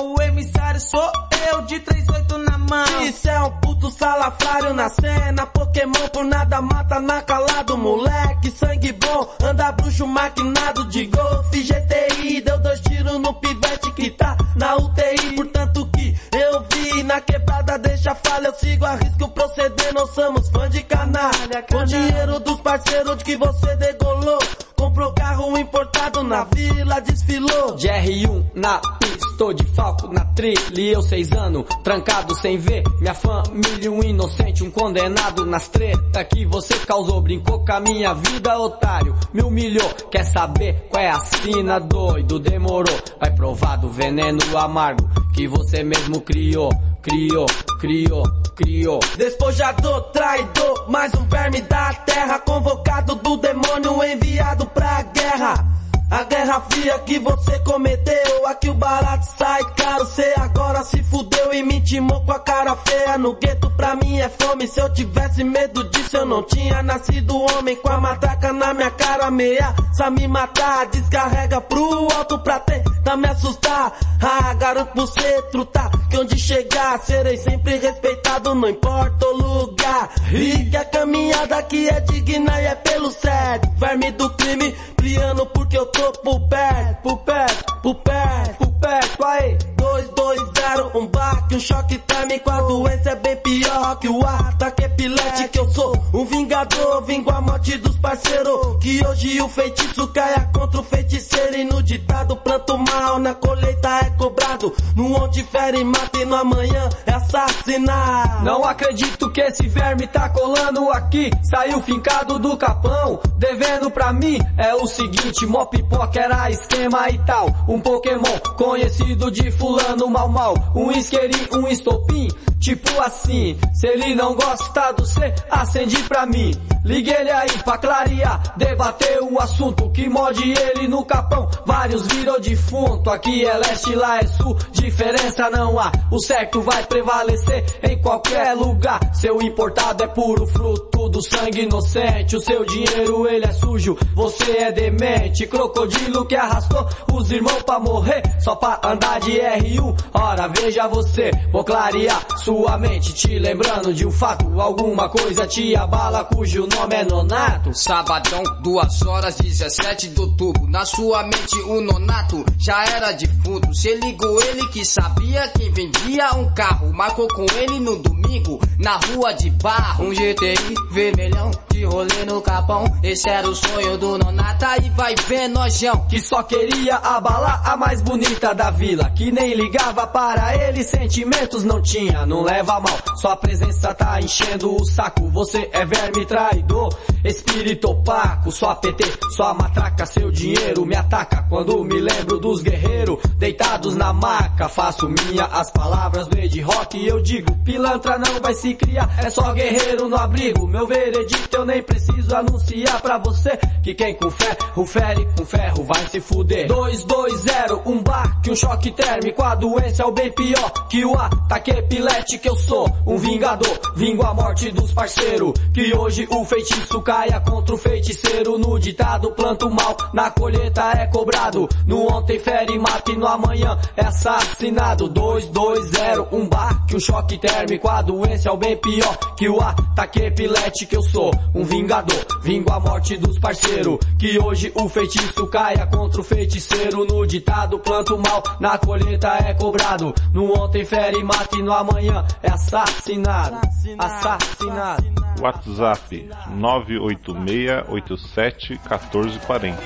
o emissário sou eu de 38 na mão. Isso é um puto salafrário na cena. Pokémon por nada mata na calado. Moleque, sangue bom. Anda bruxo maquinado de golfe. GTI deu dois tiros no pivete que tá na UTI. Portanto que eu vi na quebrada deixa falha. Eu sigo a risco proceder. Não somos fã de canalha. Com dinheiro dos parceiros que você degolou. Comprou carro importado na vila, desfilou. De R1 na pista, de falco na trilha, eu seis anos, trancado sem ver. Minha família, um inocente, um condenado nas treta que você causou. Brincou com a minha vida, otário, me humilhou. Quer saber qual é a sina, doido? Demorou, vai provar do veneno amargo que você mesmo criou, criou, criou, criou. Despojador, traidor, mais um verme da terra, convocado do demônio enviado pra guerra. A guerra fria que você cometeu, aqui o barato sai caro, cê agora se fudeu e me intimou com a cara feia. No gueto pra mim é fome, se eu tivesse medo disso eu não tinha nascido homem com a matraca na minha cara, ameaça me matar, descarrega pro alto pra tentar me assustar. Ah, garanto pro cê trutar, que onde chegar serei sempre respeitado, não importa o lugar. E que a caminhada aqui é digna e é pelo certo. Verme do crime, briando porque eu tô por perto, por perto, por perto, por perto, aí. 220, um baque, um choque térmico, a doença é bem pior que o ataque epilético. Eu sou um vingador, vingo a morte dos parceiros. Que hoje o feitiço caia contra o feiticeiro. E no ditado, planto mal, na colheita é cobrado. No onde fere, mata e no amanhã é assassinar. Não acredito que esse verme tá colando aqui. Saiu fincado do capão, devendo pra mim. É o seguinte, mó pipoca era esquema e tal. Um Pokémon conhecido de fulano mal mal. Um isqueirinho, um estopim. Tipo assim, se ele não gosta do C, acende pra mim. Ligue ele aí pra clarear, debater o assunto que morde ele no capão. Vários virou defunto, aqui é leste, lá é sul, diferença não há. O certo vai prevalecer em qualquer lugar. Seu importado é puro fruto do sangue inocente. O seu dinheiro ele é sujo, você é demente. Crocodilo que arrastou os irmãos pra morrer, só pra andar de R1. Ora, veja você, vou clarear sua mente, te lembrando de um fato, alguma coisa te abala cujo nome é Nonato. Sabadão, duas horas, 17 de outubro. Na sua mente o Nonato já era defunto. Cê ligou ele que sabia quem vendia um carro. Marcou com ele no domingo, na rua de barro. Um GTI vermelhão, de rolê no capão. Esse era o sonho do Nonata e vai ver nojão. Que só queria abalar a mais bonita da vila. Que nem ligava para ele, sentimentos não tinha. Não leva mal, sua presença tá enchendo o saco. Você é verme traidor, espírito opaco. Só PT, só matraca, seu dinheiro me ataca. Quando me lembro dos guerreiros deitados na maca. Faço minha as palavras do Ed Rock e eu digo: pilantra não vai se criar, é só guerreiro no abrigo. Meu veredito eu nem preciso anunciar pra você que quem com ferro fere com ferro vai se fuder. 220, um baque, um choque térmico, a doença é o bem pior que o ataque epilete que eu sou. Um vingador, vingo a morte dos parceiros. Que hoje o feitiço caia contra o feiticeiro. No ditado planto mal, na colheita é cobrado. No ontem fere mata e no amanhã é assassinado. 220, um baque, um choque térmico, a doença é o bem pior que o ataque epilete que eu sou. Um vingador, vingo a morte dos parceiros. Que hoje o feitiço caia contra o feiticeiro. No ditado planto mal, na colheita é cobrado. No ontem fere mata e no amanhã é assassinado. Assassinado. WhatsApp 986871440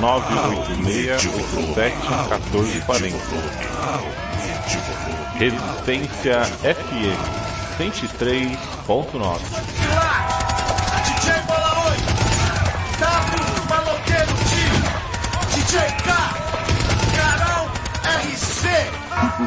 986871440 Resistência FM 103.9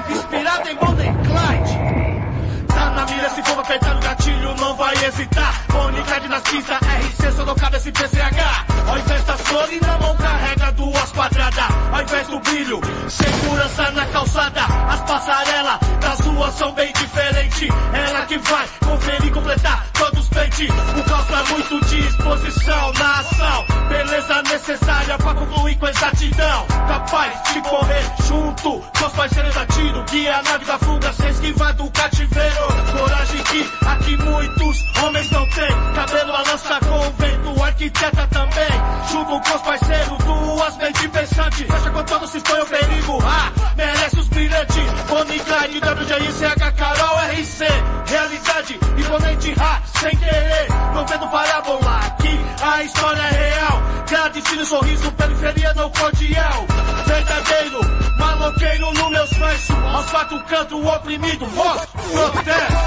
inspirado em Bonnie Clyde. Tá na mira, se for apertar o gatilho, não vai hesitar. Bonnie Clyde nas pistas, RC, Sorocaba, SPCH. Ao invés das flores, na mão carrega duas quadradas. Ao invés do brilho, segurança na calçada. As passarelas das ruas são bem diferentes. Ela que vai conferir e completar todos os pentes. O caos pra muito disposição na ação. Beleza necessária pra concluir com exatidão. Capaz de correr junto com os parceiros da tiro. Guia a nave da fuga, sem esquivar do cativeiro. Coragem que aqui muitos homens não têm. Cabelo balança com o vento, arquiteta também. Junto com os parceiros, duas mentes pensantes. Fecha com todo se expõe ao perigo. Ah, merece os brilhantes. Bonnie Clyde, WJI, CH, Carol, RC. Realidade, imponente, ha, sem querer. Não vendo parábola, aqui a história é real. Gratidão, sorriso, periferia não cordial. Verdadeiro, maloqueiro no meus versos. Aos quatro cantos, o oprimido, voz, protesto.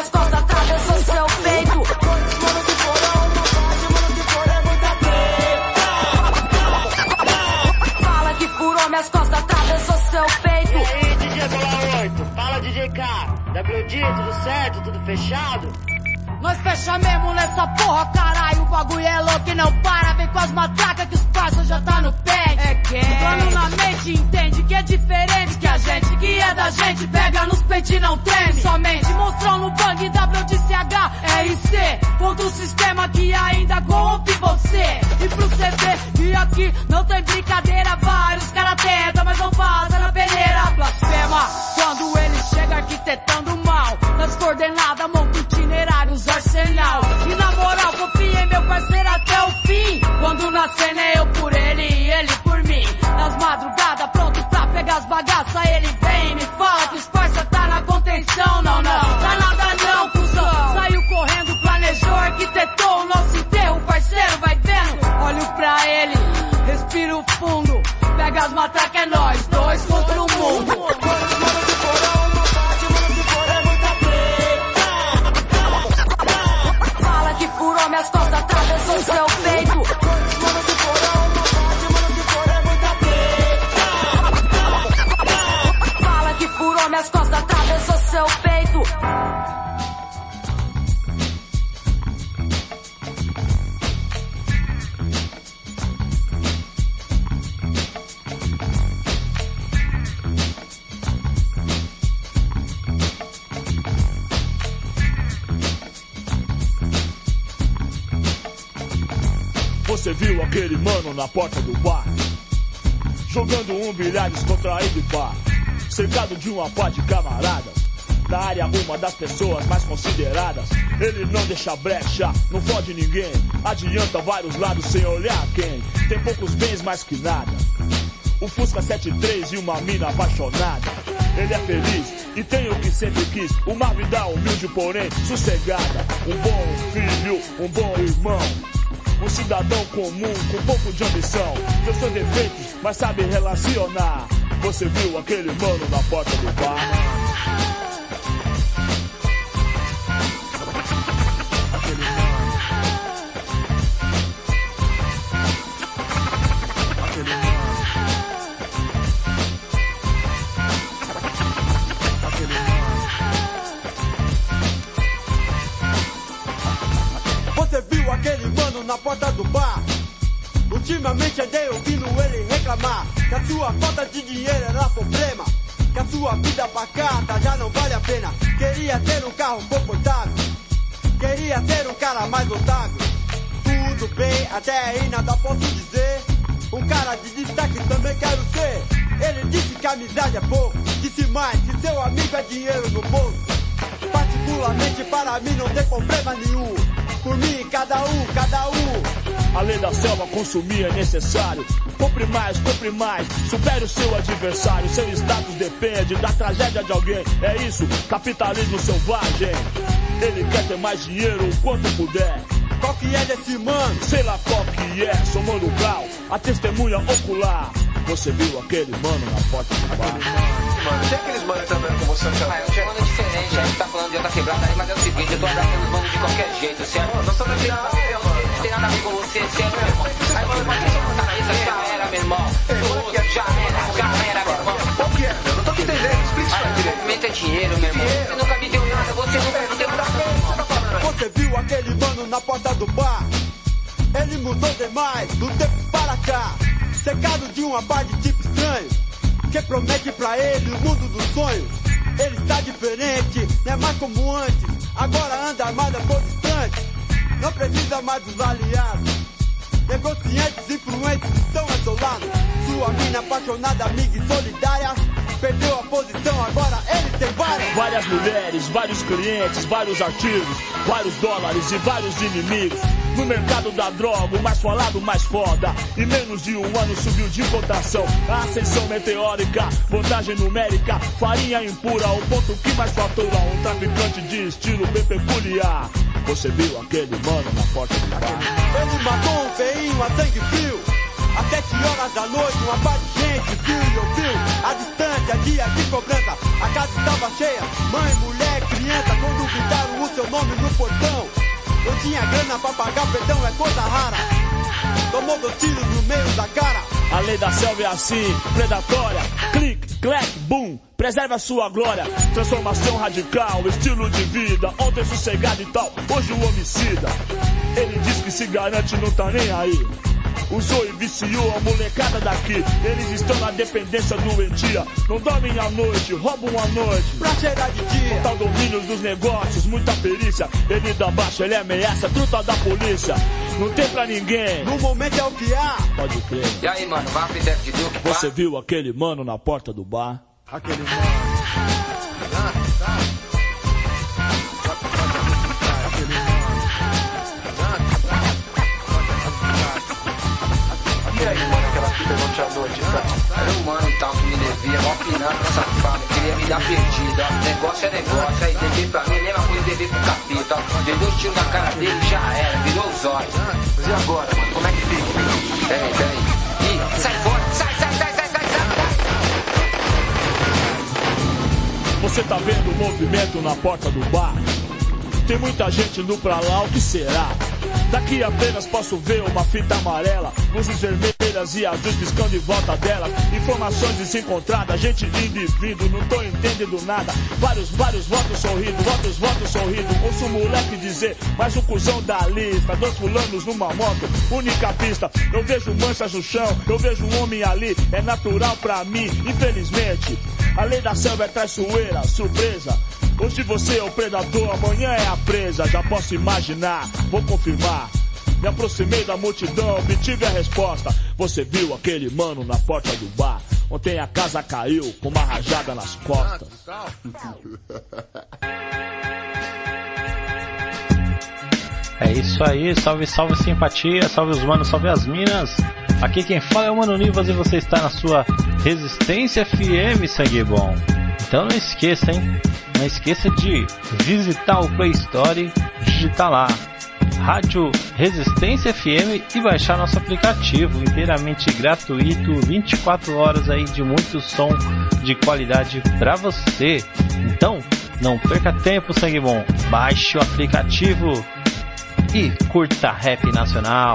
Minhas costas, atravessou seu peito. Fala que furou minhas costas, atravessou seu peito. E aí, DJ Bola 8? Fala, DJ K. WD, tudo certo? Tudo fechado? Nós fecha mesmo nessa porra, caralho. O bagulho é louco e não para. Vem com as matracas que os parça já tá no pé. É quem? Plano na mente, entende que é diferente. Que a gente que é da gente pega nos peitos e não treme. Somente monstrão no bang WDCH, RC. Contra o sistema que ainda corrompe você. E pro ver que aqui não tem brincadeira. Vários cara tenta, mas não passa na peneira. Blasfema quando ele chega arquitetando mal. Nas coordenadas, monta itinerários, arsenal. E na moral, confia em meu parceiro até o fim. Quando na cena é eu por ele e ele por mim. Nas madrugadas, pronto pra pegar as bagaças, ele vem e me fala que os parça tá na contenção. Não, não, tá nada não, cuzão. Saiu correndo, planejou, arquitetou o nosso enterro, parceiro, vai vendo. Olho pra ele, respiro fundo. Pega as matracas, é Você viu aquele mano na porta do bar? jogando um bilhar descontraído e pá. Cercado de uma pá de camaradas. Na área, uma das pessoas mais consideradas. Ele não deixa brecha, não fode ninguém. Adianta vários lados sem olhar quem. Tem poucos bens mais que nada. O Fusca 73 e uma mina apaixonada. Ele é feliz e tem o que sempre quis. Uma vida humilde, porém sossegada. Um bom filho, um bom irmão. Um cidadão comum com pouco de ambição. Seus defeitos, mas sabe relacionar. Você viu aquele mano na porta do bar? Que a sua falta de dinheiro era problema. Que a sua vida pacata já não vale a pena. Queria ter um carro confortável. Queria ser um cara mais otável. Tudo bem, até aí nada posso dizer. Um cara de destaque também quero ser. Ele disse que amizade é pouco. Disse mais que seu amigo é dinheiro no bolso. Particularmente para mim não tem problema nenhum. Por mim, cada um, cada um. A lei da selva consumir é necessário. Compre mais, compre mais, supere o seu adversário. Seu status depende da tragédia de alguém. É isso, capitalismo selvagem. Ele quer ter mais dinheiro o quanto puder. Qual que é desse mano? Sei lá qual que é, sou Mano Brown, a testemunha ocular. Você viu aquele mano na porta do bar? Mano, tem aqueles manos que andando com você no Ah, eu chamo diferente, a gente tá falando de outra quebrada aí, mas é o seguinte, eu tô abraçando os manos de qualquer jeito, certo? Nós estamos aqui na área, mano. Não tem nada a ver com você, certo, meu irmão? Aí, você não tá na mesa? Já era, meu irmão. Já era, já era, meu irmão. Qual que é? Eu não tô te entendendo, explica isso aí direito. Movimento é dinheiro, meu irmão. Você nunca me deu nada, você nunca me deu nada. Você viu aquele mano na porta do bar? Ele mudou demais do tempo para cá. Secado de uma par de tipo estranho. Que promete pra ele o mundo dos sonhos. Ele está diferente, não é mais como antes. Agora anda armada por distante. Não precisa mais dos aliados. Negociantes influentes estão isolados. Sua mina apaixonada, amiga e solidária. Perdeu a posição, agora ele tem várias. Várias mulheres, vários clientes, vários artigos, vários dólares e vários inimigos. No mercado da droga, o mais falado, mais foda. Em menos de um ano subiu de cotação. A ascensão meteórica, vantagem numérica, farinha impura, o ponto que mais fatura. Um traficante de estilo bem peculiar. Você viu aquele mano na porta do bar? Ele matou um feinho a sangue frio. Às sete horas da noite, uma parte de gente viu e ouviu. A distância, dia de cobrança, a casa estava cheia. Mãe, mulher, criança, quando gritaram o seu nome no portão. Eu tinha grana pra pagar, perdão é coisa rara. Tomou dois tiros no meio da cara. A lei da selva é assim, predatória. Clique, clack, boom. Preserve a sua glória. Transformação radical, estilo de vida. Ontem sossegado e tal, hoje o homicida. Ele diz que se garante, não tá nem aí. Usou e viciou a molecada daqui. Eles estão na dependência doentia. Não dormem à noite, roubam à noite. Pra cheirar de dia. Total domínio dos negócios, muita perícia. Ele dá baixa, ele ameaça, truta da polícia. Não tem pra ninguém. No momento é o que há. Pode crer. E aí, mano, vai pro de Duke? Você viu aquele mano na porta do bar? Aquele mano. Mó pinando safado, queria me dar perdida. Negócio é negócio, aí dever pra mim, lembra coisa de dever pro capeta. Deu dois tiros na cara dele, já era, virou os olhos. Mas e agora, mano? Como é que fica? Peraí, peraí. Ih, sai fora, sai, sai, sai, sai, sai, sai. Você tá vendo o movimento na porta do bar? Tem muita gente indo pra lá, o que será? Daqui apenas posso ver uma fita amarela, luzes vermelhas e azuis piscando em volta dela. Informações desencontradas, gente indo e vindo, não tô entendendo nada. Vários, vários votos sorrindo, votos, votos sorrindo. Ouço um moleque dizer, mais um cuzão da lista. Dois fulanos numa moto, única pista. Eu vejo manchas no chão, eu vejo um homem ali. É natural pra mim, infelizmente. A lei da selva é traiçoeira, surpresa. Hoje você é o predador, amanhã é a presa. Já posso imaginar, vou confirmar. Me aproximei da multidão, obtive a resposta. Você viu aquele mano na porta do bar? Ontem a casa caiu com uma rajada nas costas. É isso aí, salve, salve simpatia, salve os manos, salve as minas. Aqui quem fala é o Mano Nivas e você está na sua Resistência FM, sangue bom. Então não esqueça, hein? Não esqueça de visitar o Play Store, digitar lá Rádio Resistência FM e baixar nosso aplicativo inteiramente gratuito, 24 horas aí de muito som de qualidade para você. Então, não perca tempo, sangue bom. Baixe o aplicativo e curta rap nacional.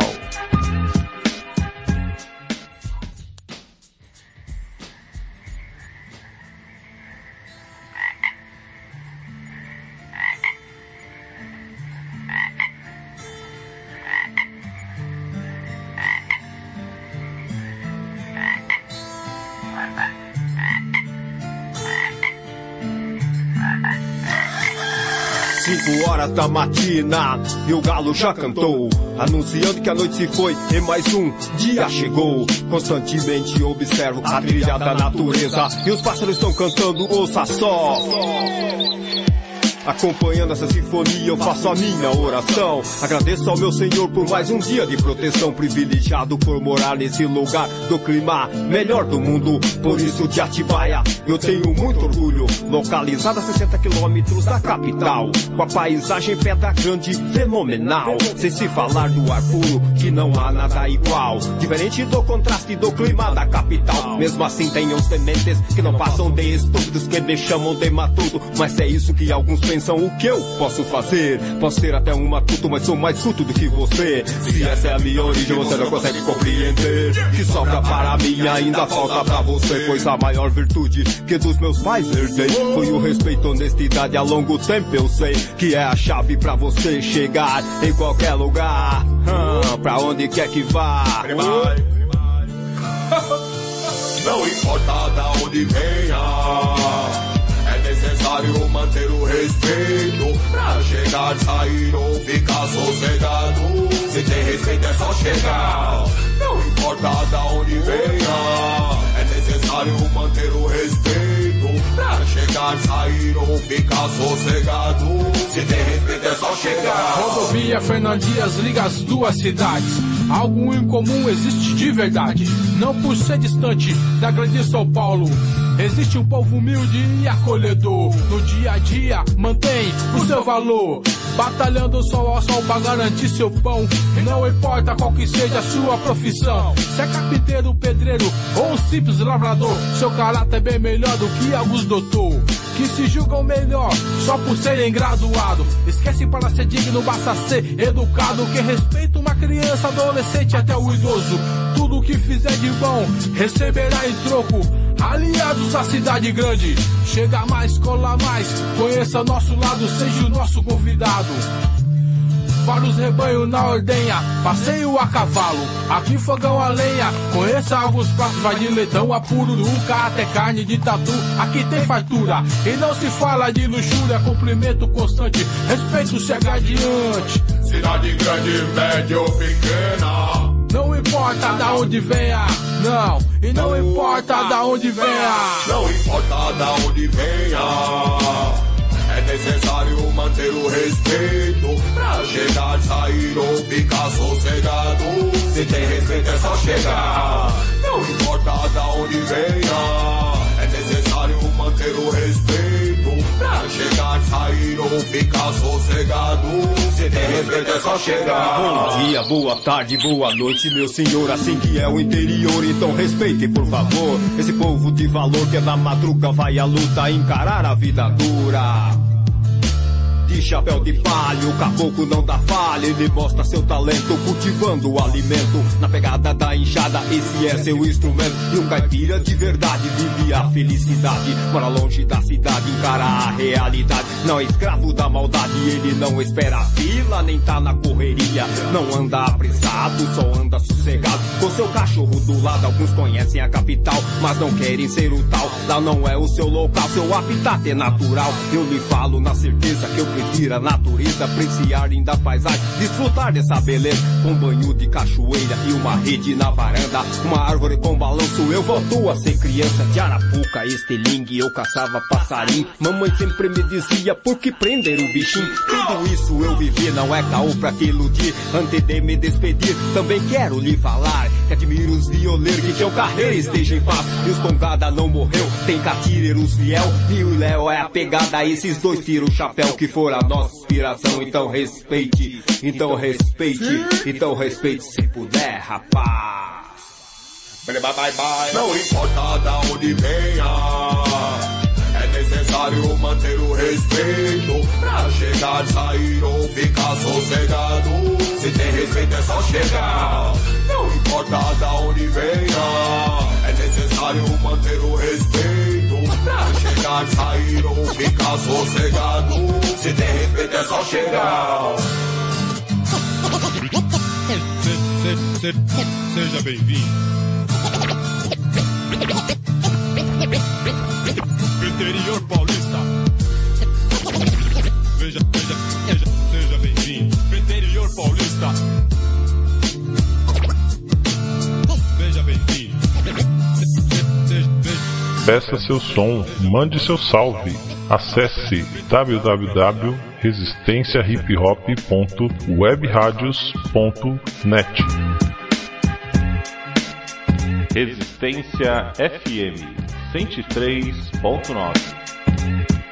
Horas da matina e o galo já cantou, anunciando que a noite se foi e mais um dia chegou. Constantemente observo a trilha da natureza e os pássaros estão cantando, ouça só. Acompanhando essa sinfonia, eu faço a minha oração. Agradeço ao meu Senhor por mais um dia de proteção, privilegiado por morar nesse lugar do clima melhor do mundo. Por isso, de Atibaia, eu tenho muito orgulho. Localizada a 60 quilômetros da capital, com a paisagem pedra grande fenomenal. Sem se falar do ar puro, que não há nada igual. Diferente do contraste do clima da capital. Mesmo assim, tem uns sementes que não passam de estúpidos que me chamam de matuto. Mas é isso que alguns pensam o que eu posso fazer. Posso ter até um matuto, mas sou mais culto do que você. Se essa é a minha origem, você não consegue compreender. Que sobra para mim ainda falta pra você. Pois a maior virtude que dos meus pais herdei foi o respeito, honestidade. A longo tempo eu sei que é a chave pra você chegar em qualquer lugar. Hum, pra onde quer que vá. Não importa da onde venha necessário manter o respeito. Pra chegar, sair ou ficar sossegado. Se tem respeito é só chegar. Não importa da onde venha. É necessário manter o respeito. Pra chegar, sair ou ficar sossegado. Se tem respeito é só chegar. Rodovia Fernandias liga as duas cidades. Algo em comum existe de verdade. Não por ser distante da grande São Paulo. Existe um povo humilde e acolhedor. No dia a dia, mantém o seu valor. Batalhando sol ao sol pra garantir seu pão. Não importa qual que seja a sua profissão. Se é carpinteiro, pedreiro ou um simples lavrador. Seu caráter é bem melhor do que alguns doutor. Que se julgam melhor só por serem graduado. Esquece para ser digno, basta ser educado. Que respeita uma criança, adolescente até o idoso. Tudo que fizer de bom receberá em troco. Aliados à cidade grande, chega mais, cola mais, conheça nosso lado, seja o nosso convidado. Para os rebanhos na ordenha, passeio a cavalo, aqui fogão a lenha, conheça alguns pratos, vai de leitão a pururuca, até carne de tatu, aqui tem fartura, e não se fala de luxúria, cumprimento constante, respeito segue adiante. Cidade grande, média ou pequena. Não importa da onde venha, não, e não importa da onde venha. Não importa da onde venha. é necessário manter o respeito. Pra chegar, sair ou ficar sossegado. Se tem respeito é só chegar. Não importa da onde venha. É necessário manter o respeito. Pra chegar, sair ou ficar sossegado. Se tem respeito é só chegar. Bom dia, boa tarde, boa noite, meu senhor. Assim que é o interior, então respeite, por favor. Esse povo de valor que é na madruga vai à luta encarar a vida dura. De chapéu de palha, o caboclo não dá falha, ele mostra seu talento cultivando o alimento. Na pegada da enxada, esse é seu instrumento. E um caipira de verdade vive a felicidade. Mora longe da cidade, encara a realidade. Não é escravo da maldade, ele não espera a fila, nem tá na correria. Não anda apressado, só anda sossegado. Com seu cachorro do lado, alguns conhecem a capital, mas não querem ser o tal. Lá não é o seu local, seu habitat é natural. Eu lhe falo na certeza que eu preciso conhecer a natureza, apreciar linda paisagem, desfrutar dessa beleza, com banho de cachoeira e uma rede na varanda, uma árvore com balanço, eu volto a ser criança. De arapuca, estilingue, eu caçava passarinho, mamãe sempre me dizia, por que prender o bichinho? Tudo isso eu vivi, não é caô pra te iludir, antes de me despedir, também quero lhe falar, que admiro os violeiros, que teu carreira esteja em paz, e os congada não morreu, tem catireiros fiel, e o Léo é a pegada, esses dois tiram o chapéu que for a nossa inspiração, então respeite, então respeite, então respeite se puder, rapaz. Bye, bye, bye. Não importa da onde venha, necessário manter o respeito pra chegar, sair ou ficar sossegado. Se tem respeito é só chegar. Não importa da onde venha, é necessário manter o respeito pra chegar, sair ou ficar sossegado. Se tem respeito é só chegar. Seja bem-vindo. Interior Paulista. Veja, veja, veja, seja bem-vindo. Interior Paulista. Seja bem-vindo. Peça seu som, mande seu salve. Acesse www.resistenciahiphop.webradios.net. Resistência FM 103.9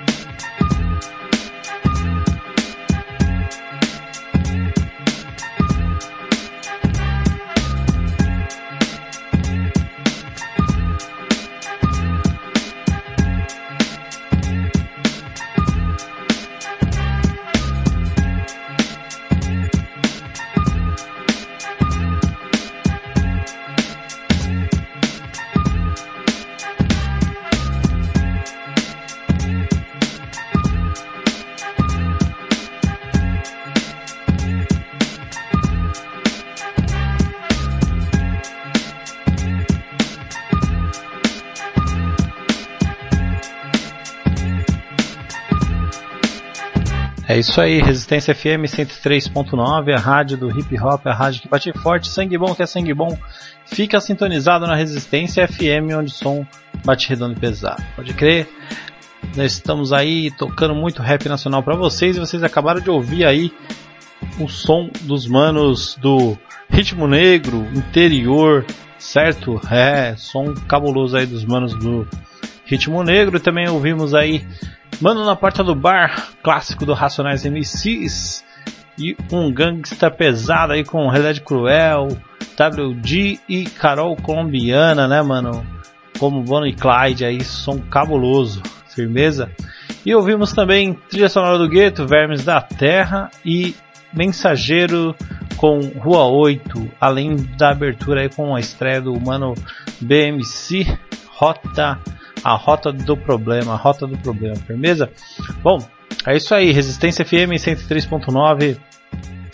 isso aí, Resistência FM 103.9, a rádio do hip hop, a rádio que bate forte, sangue bom que é sangue bom. Fica sintonizado na Resistência FM, onde o som bate redondo e pesado. Pode crer? Nós estamos aí tocando muito rap nacional para vocês e vocês acabaram de ouvir aí o som dos manos do Ritmo Negro, Interior, certo? É, som cabuloso aí dos manos do Ritmo Negro. Também ouvimos aí Mano na Porta do Bar, clássico do Racionais MCs. E um gangsta pesado aí com Realidade Cruel, WD e Carol Colombiana, né, mano? Como Bono e Clyde aí, som cabuloso, firmeza. E ouvimos também trilha sonora do gueto, Vermes da Terra e Mensageiro com Rua 8, além da abertura aí com a estreia do mano BMC Rota a rota do problema, a rota do problema, firmeza? Bom, é isso aí, Resistência FM 103.9.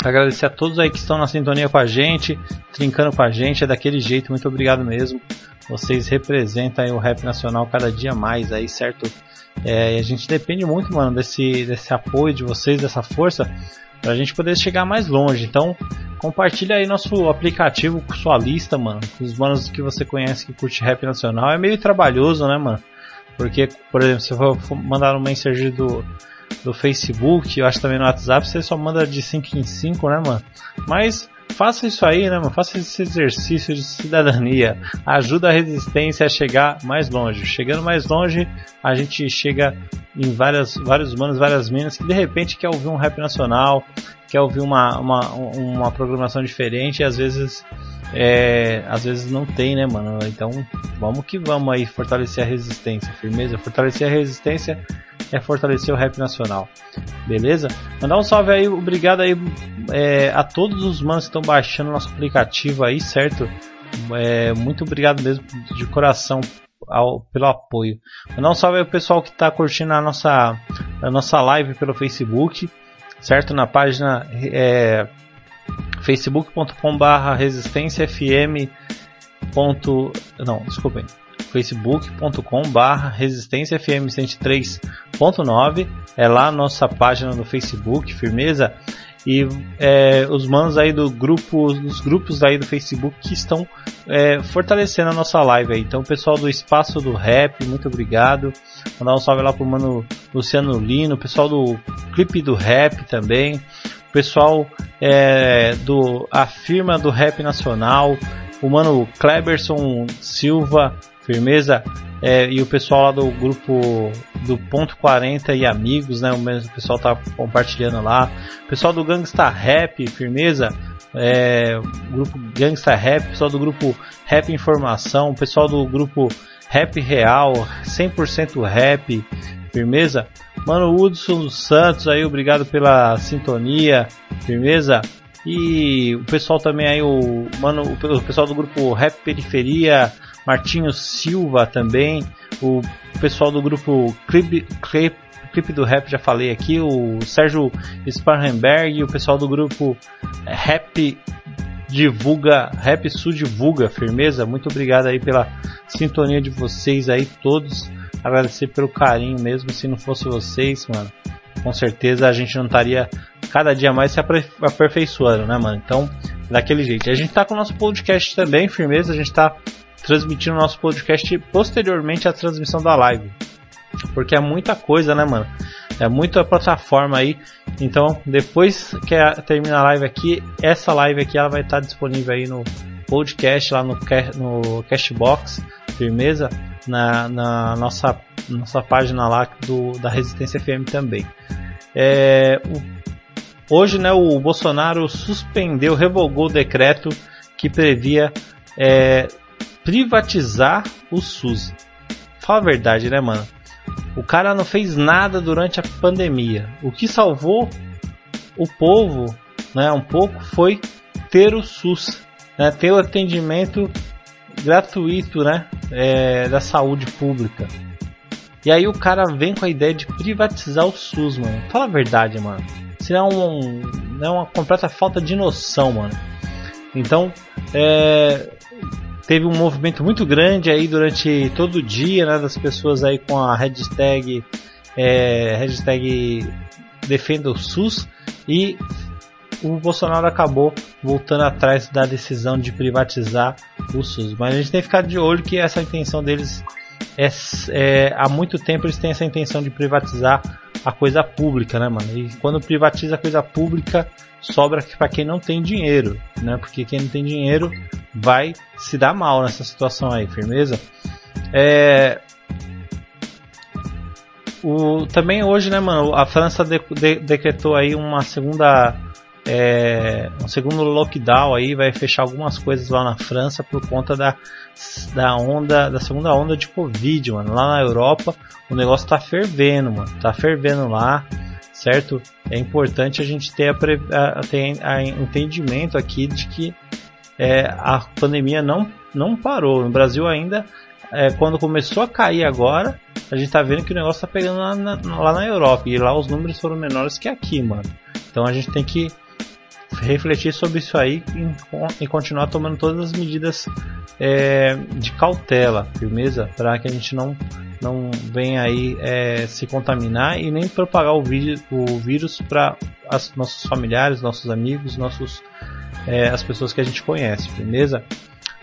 Agradecer a todos aí que estão na sintonia com a gente, trincando com a gente, é daquele jeito, muito obrigado mesmo. Vocês representam aí o rap nacional cada dia mais aí, certo? É, a gente depende muito, mano, desse, desse apoio de vocês, dessa força, pra gente poder chegar mais longe. Então, compartilha aí nosso aplicativo com sua lista, mano. Com os manos que você conhece que curte rap nacional. É meio trabalhoso, né, mano? Porque, por exemplo, se eu for mandar um mensagem do, do Facebook, eu acho também no WhatsApp, você só manda de 5 em 5, né, mano? Mas faça isso aí, né, mano? Faça esse exercício de cidadania. Ajuda a resistência a chegar mais longe. Chegando mais longe, a gente chega em várias, vários manos, várias minas que de repente quer ouvir um rap nacional, quer ouvir uma, uma, uma programação diferente e às vezes é, às vezes não tem, né, mano? Então vamos que vamos aí fortalecer a resistência, firmeza. Fortalecer a resistência é fortalecer o rap nacional, beleza? Mandar um salve aí, obrigado aí é, a todos os manos que estão baixando nosso aplicativo aí, certo? É, muito obrigado mesmo de coração ao, pelo apoio. Mandar um salve aí o pessoal que está curtindo a nossa, a nossa live pelo Facebook, certo? Na página é, facebook.com barra resistência fm. Não, desculpem. facebook.com barra resistência FM 103.9 é lá nossa página no Facebook, firmeza e é, os manos aí do grupo, dos grupos aí do Facebook que estão é, fortalecendo a nossa live aí. Então, pessoal do Espaço do Rap, muito obrigado. Mandar um salve lá pro mano Luciano Lino, pessoal do Clipe do Rap também, pessoal é, do a firma do Rap Nacional, o mano Kleberson Silva, firmeza, é, e o pessoal lá do grupo do Ponto 40 e amigos, né? O mesmo pessoal tá compartilhando lá. O pessoal do Gangsta Rap, firmeza. É, grupo Gangsta Rap, pessoal do grupo Rap Informação, pessoal do grupo Rap Real, 100% Rap, firmeza. Mano Hudson Santos aí, obrigado pela sintonia, firmeza. E o pessoal também aí, o, mano, o pessoal do grupo Rap Periferia, Martinho Silva também, o pessoal do grupo Clip, Clip, Clipe do Rap, já falei aqui, o Sérgio Sparrenberg, o pessoal do grupo Rap Divulga, Rap Sul Divulga, firmeza, muito obrigado aí pela sintonia de vocês aí todos, agradecer pelo carinho mesmo, se não fosse vocês, mano, com certeza a gente não estaria cada dia mais se aperfeiçoando, né, mano? Então, daquele jeito. A gente tá com o nosso podcast também, firmeza, a gente tá transmitindo o nosso podcast posteriormente à transmissão da live. Porque é muita coisa, né, mano? É muita plataforma aí. Então, depois que termina a live aqui, essa live aqui ela vai estar disponível aí no podcast, lá no, no Cashbox, firmeza, na, na nossa, nossa página lá do, da Resistência FM também. É, o, hoje, né, o Bolsonaro suspendeu, revogou o decreto que previa é, privatizar o SUS. Fala a verdade, né, mano? O cara não fez nada durante a pandemia. O que salvou o povo, né, um pouco foi ter o SUS, né, ter o atendimento gratuito, né, é, da saúde pública. E aí o cara vem com a ideia de privatizar o SUS, mano. Fala a verdade, mano. Isso é, um, é uma completa falta de noção, mano. Então, é, teve um movimento muito grande aí durante todo o dia, né, das pessoas aí com a hashtag, é, hashtag defenda o SUS e o Bolsonaro acabou voltando atrás da decisão de privatizar o SUS. Mas a gente tem que ficar de olho que essa intenção deles é, é há muito tempo eles têm essa intenção de privatizar a coisa pública, né, mano? E quando privatiza a coisa pública, sobra para quem não tem dinheiro, né? Porque quem não tem dinheiro vai se dar mal nessa situação aí, firmeza? É... O, também hoje, né, mano, a França de, de, decretou aí uma segunda é, um segundo lockdown aí, vai fechar algumas coisas lá na França por conta da, da onda, da segunda onda de Covid, mano. Lá na Europa o negócio tá fervendo, mano. Tá fervendo lá certo? É importante a gente ter, a, a, ter a entendimento aqui de que é, a pandemia não, não parou. No Brasil ainda, é, quando começou a cair agora, a gente tá vendo que o negócio tá pegando lá na, lá na Europa. E lá os números foram menores que aqui, mano. Então a gente tem que refletir sobre isso aí e, e continuar tomando todas as medidas é, de cautela, firmeza, para que a gente não não venha aí é, se contaminar e nem propagar o, vírus, vírus para nossos familiares, nossos amigos, nossos é, as pessoas que a gente conhece, beleza?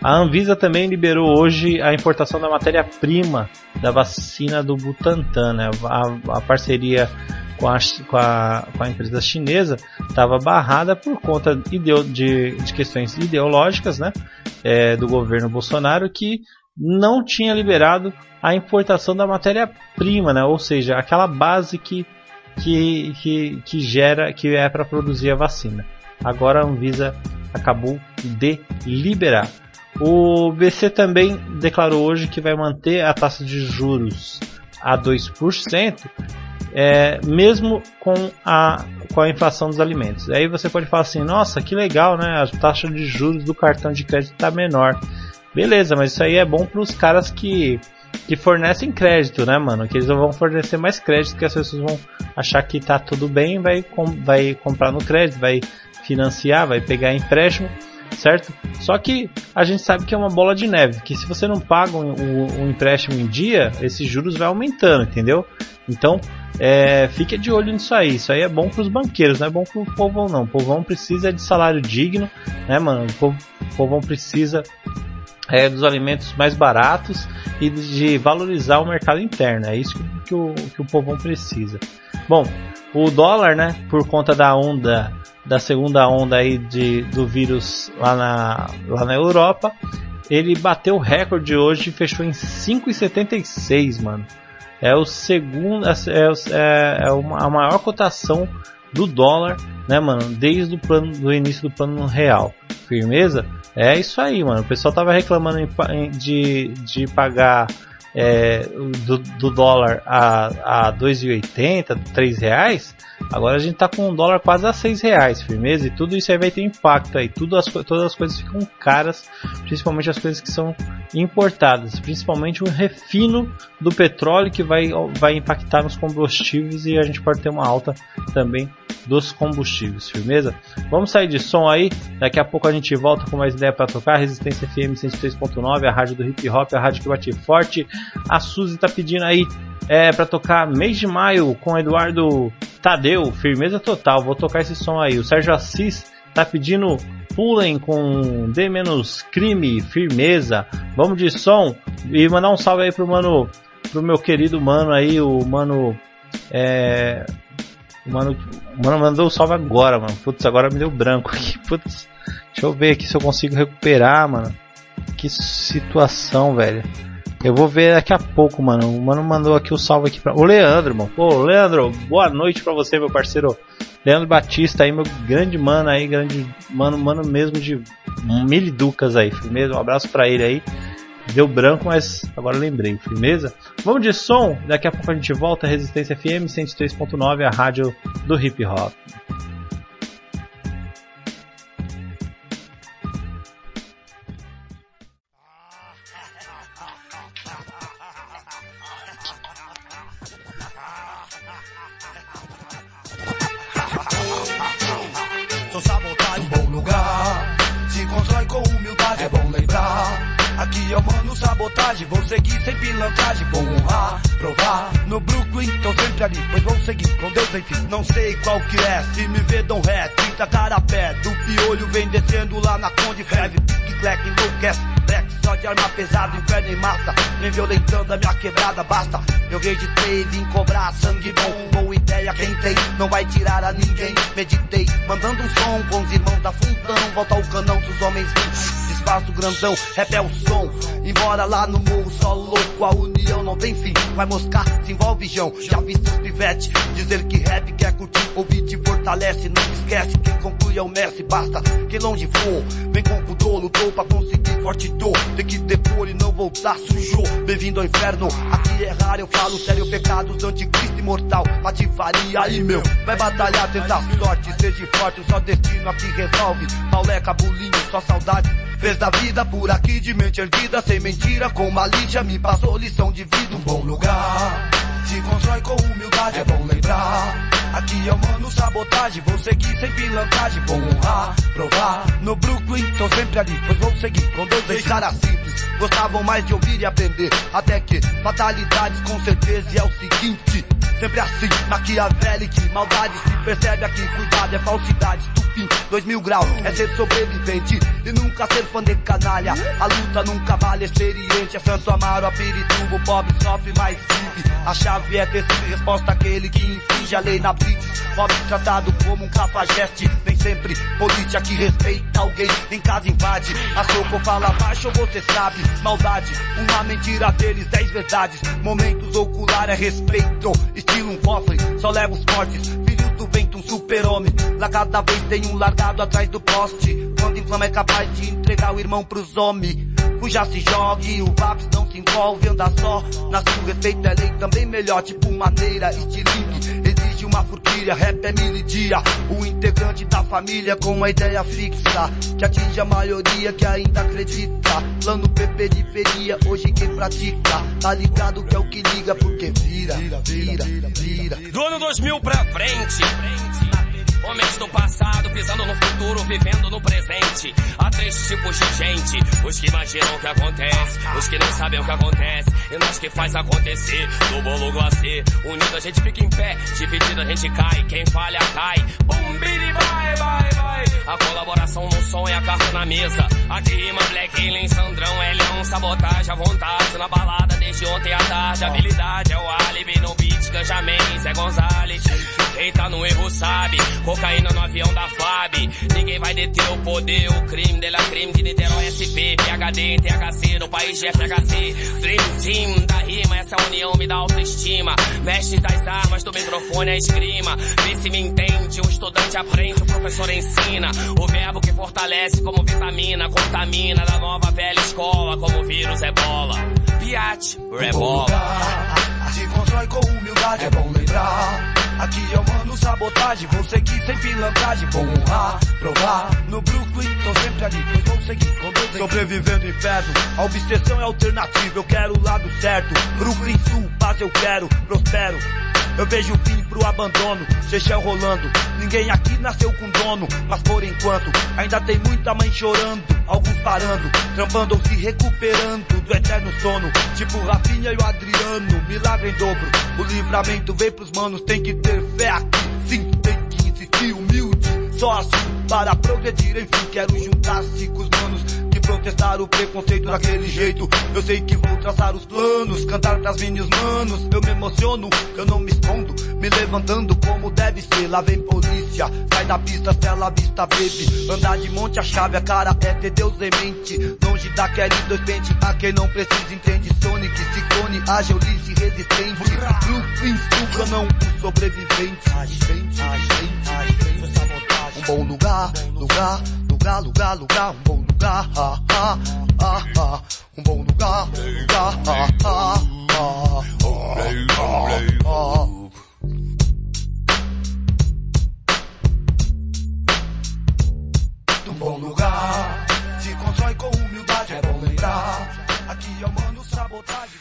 A Anvisa também liberou hoje a importação da matéria-prima da vacina do Butantan, né? a, a parceria com a, com a, com a empresa chinesa estava barrada por conta de, de, de questões ideológicas né, é, do governo Bolsonaro que não tinha liberado a importação da matéria-prima, né? ou seja, aquela base que, que, que, que gera, que é para produzir a vacina. Agora a Anvisa acabou de liberar. O BC também declarou hoje que vai manter a taxa de juros a 2%, é, mesmo com a, com a inflação dos alimentos. Aí você pode falar assim, nossa, que legal, né? A taxa de juros do cartão de crédito está menor. Beleza, mas isso aí é bom para os caras que, que fornecem crédito, né, mano? Que eles vão fornecer mais crédito, que as pessoas vão achar que tá tudo bem, vai, com, vai comprar no crédito, vai financiar, vai pegar empréstimo. Certo? Só que a gente sabe que é uma bola de neve, que se você não paga um, um, um empréstimo em dia, esses juros vai aumentando, entendeu? Então, é, fique de olho nisso aí. Isso aí é bom para os banqueiros, não é bom para o povão não. O povão precisa de salário digno, né, mano? O povão precisa é, dos alimentos mais baratos e de valorizar o mercado interno. É isso que o, que o povão precisa. Bom, o dólar, né, por conta da onda, da segunda onda aí de, do vírus lá na, lá na Europa, ele bateu o recorde hoje e fechou em 5,76, mano. É o segundo, é, é, é a maior cotação do dólar, né, mano, desde o plano do início do plano real. Firmeza? É isso aí, mano. O pessoal tava reclamando de, de pagar é, do, do, dólar a, a 2,80, 3 reais. Agora a gente tá com um dólar quase a 6 reais, firmeza? E tudo isso aí vai ter impacto aí. Tudo as, todas as coisas ficam caras, principalmente as coisas que são importadas. Principalmente o refino do petróleo que vai, vai impactar nos combustíveis e a gente pode ter uma alta também dos combustíveis, firmeza? Vamos sair de som aí, daqui a pouco a gente volta com mais ideia para tocar. Resistência FM 103.9, a rádio do hip hop, a rádio que bate forte. A Suzy tá pedindo aí é, para tocar mês de maio com Eduardo Tadeu, firmeza total. Vou tocar esse som aí. O Sérgio Assis tá pedindo pulem com D menos crime, firmeza. Vamos de som e mandar um salve aí pro mano, pro meu querido mano aí, o mano é, o mano, o mano mandou um salve agora, mano. Putz, agora me deu branco aqui. <laughs> Putz, deixa eu ver aqui se eu consigo recuperar, mano. Que situação, velho. Eu vou ver daqui a pouco, mano. O mano mandou aqui o salve aqui pra. O Leandro, mano. Pô, Leandro, boa noite pra você, meu parceiro. Leandro Batista aí, meu grande mano aí, grande mano, mano mesmo de mil ducas aí, firmeza. Um abraço pra ele aí. Deu branco, mas agora lembrei, firmeza? Vamos de som, daqui a pouco a gente volta. Resistência FM 103.9, a rádio do hip hop. Eu mando sabotagem, vou seguir sem pilantragem, vou honrar, provar. No Brooklyn, tô sempre ali, pois vou seguir com Deus, enfim. Não sei qual que é, se me vê, dão ré, 30 cara pé. Do piolho vem descendo lá na Conde Feve, que clack enlouquece. Black só de arma pesada, inferno em massa. Vem violentando a minha quebrada, basta. Eu registrei, vim cobrar sangue bom. Boa ideia, quem tem, não vai tirar a ninguém. Meditei, mandando um som com os irmãos da fundão. Volta ao canão dos homens vivos espaço grandão, rap é o som. Embora lá no morro só louco, a união não tem fim. Vai moscar, se envolve João. Já vi seus pivete dizer que rap quer curtir, ouvir te fortalece. Não esquece, quem conclui é o Messi, basta que longe for. Vem com o dor, lutou pra conseguir forte dor. Tem que depor e não voltar sujou. Bem-vindo ao inferno, aqui é raro, eu falo sério, pecados anticristo imortal. Patifaria aí meu, vai batalhar, tentar sorte, seja forte, só destino aqui resolve. Paulé, cabulinho, só saudade. Fez da vida por aqui de mente erguida, sem mentira, com malícia, me passou lição de vida, um bom lugar. Se constrói com humildade, é bom lembrar. Aqui eu mando sabotagem, vou seguir sem pilantragem, vou honrar, provar. No Brooklyn, tô sempre ali, pois vou seguir com Deus, dois caras simples. Gostavam mais de ouvir e aprender, até que fatalidades com certeza e é o seguinte. Sempre assim, maquiavélico, maldade se percebe aqui, cuidado é falsidade, estupim, dois mil graus, é ser sobrevivente e nunca ser fã de canalha. A luta nunca vale experiente, é Santo Amaro, a Pirituba, o pobre sofre mais vive. A chave é ter resposta àquele que infringe a lei na blitz. Pobre tratado como um cafajeste, nem sempre polícia que respeita alguém, em casa invade. A soco fala baixo, você sabe, maldade, uma mentira deles, dez verdades. Momentos ocular é respeito, estilo um cofre, só leva os fortes. Vento, um super-homem. Lá cada vez tem um largado atrás do poste. Quando inflama é capaz de entregar o irmão pros homens. Cuja se jogue, o Vaps não se envolve, anda só. Na sua respeito é lei também melhor, tipo maneira, estilingue. Uma furquilha, rap é mil dia. O integrante da família com uma ideia fixa. Que atinge a maioria que ainda acredita. Plano P periferia, hoje quem pratica. Tá ligado que é o que liga, porque vira, vira, vira, vira. Do ano 2000 pra frente. Homens do passado pisando no futuro, vivendo no presente. Há três tipos de gente: os que imaginam o que acontece, os que não sabem o que acontece, e nós que faz acontecer. Do bolo glacê, unido a gente fica em pé, dividido a gente cai. Quem falha cai. Bum, biri, vai, vai, vai. A colaboração no som e a carta na mesa. Aqui rima Black Alien, Sandrão, Elião, sabotagem à vontade na balada desde ontem à tarde. Habilidade é o álibi no beat, Ganjamin, Zé Gonzalez. Quem tá no erro sabe, cocaína no avião da FAB. Ninguém vai deter o poder, o crime dela crime de Niterói SP, PHD, THC, no país de FHC. Dream Team da rima, essa união me dá autoestima. Mestre das armas, do microfone a esgrima. Vê se me entende, o estudante aprende, o professor ensina. O verbo que fortalece como vitamina, contamina da nova velha escola, como vírus ebola. Piate, rebola. Se constrói com humildade, é bom lembrar. Aqui eu mando sabotagem, vou seguir sem pilantragem, vou honrar, provar. No Brooklyn, tô sempre ali, pois vou seguir com Deus Sobrevivendo no inferno, a obsessão é alternativa, eu quero o lado certo. Brooklyn Sul, paz eu quero, prospero. Eu vejo o fim pro abandono, Chechel rolando. Ninguém aqui nasceu com dono, mas por enquanto ainda tem muita mãe chorando, alguns parando, trampando ou se recuperando do eterno sono. Tipo Rafinha e o Adriano, milagre em dobro. O livramento vem pros manos, tem que ter fé aqui, sim, tem que insistir humilde. Só assim para progredir, enfim, quero juntar-se com os manos protestar o preconceito daquele jeito. Eu sei que vou traçar os planos, cantar pras minhas manos. Eu me emociono, eu não me escondo, me levantando como deve ser. Lá vem polícia, sai da pista, cela vista, baby. Andar de monte a chave, a cara é ter Deus em mente. Longe da Kelly, dois pente, a quem não precisa entende. Sonic, Ciclone, ágil, lise, resistente. Brooklyn, suga, não o sobrevivente. Agente, agente, agente, um bom lugar, lugar, lugar, lugar, lugar, um bom lugar, ah, ah, ah, ah, um bom lugar, lugar, ah, ah, ah, ah, ah, ah. Um bom lugar, se constrói com humildade, é bom lembrar. Aqui eu mando sabotagem,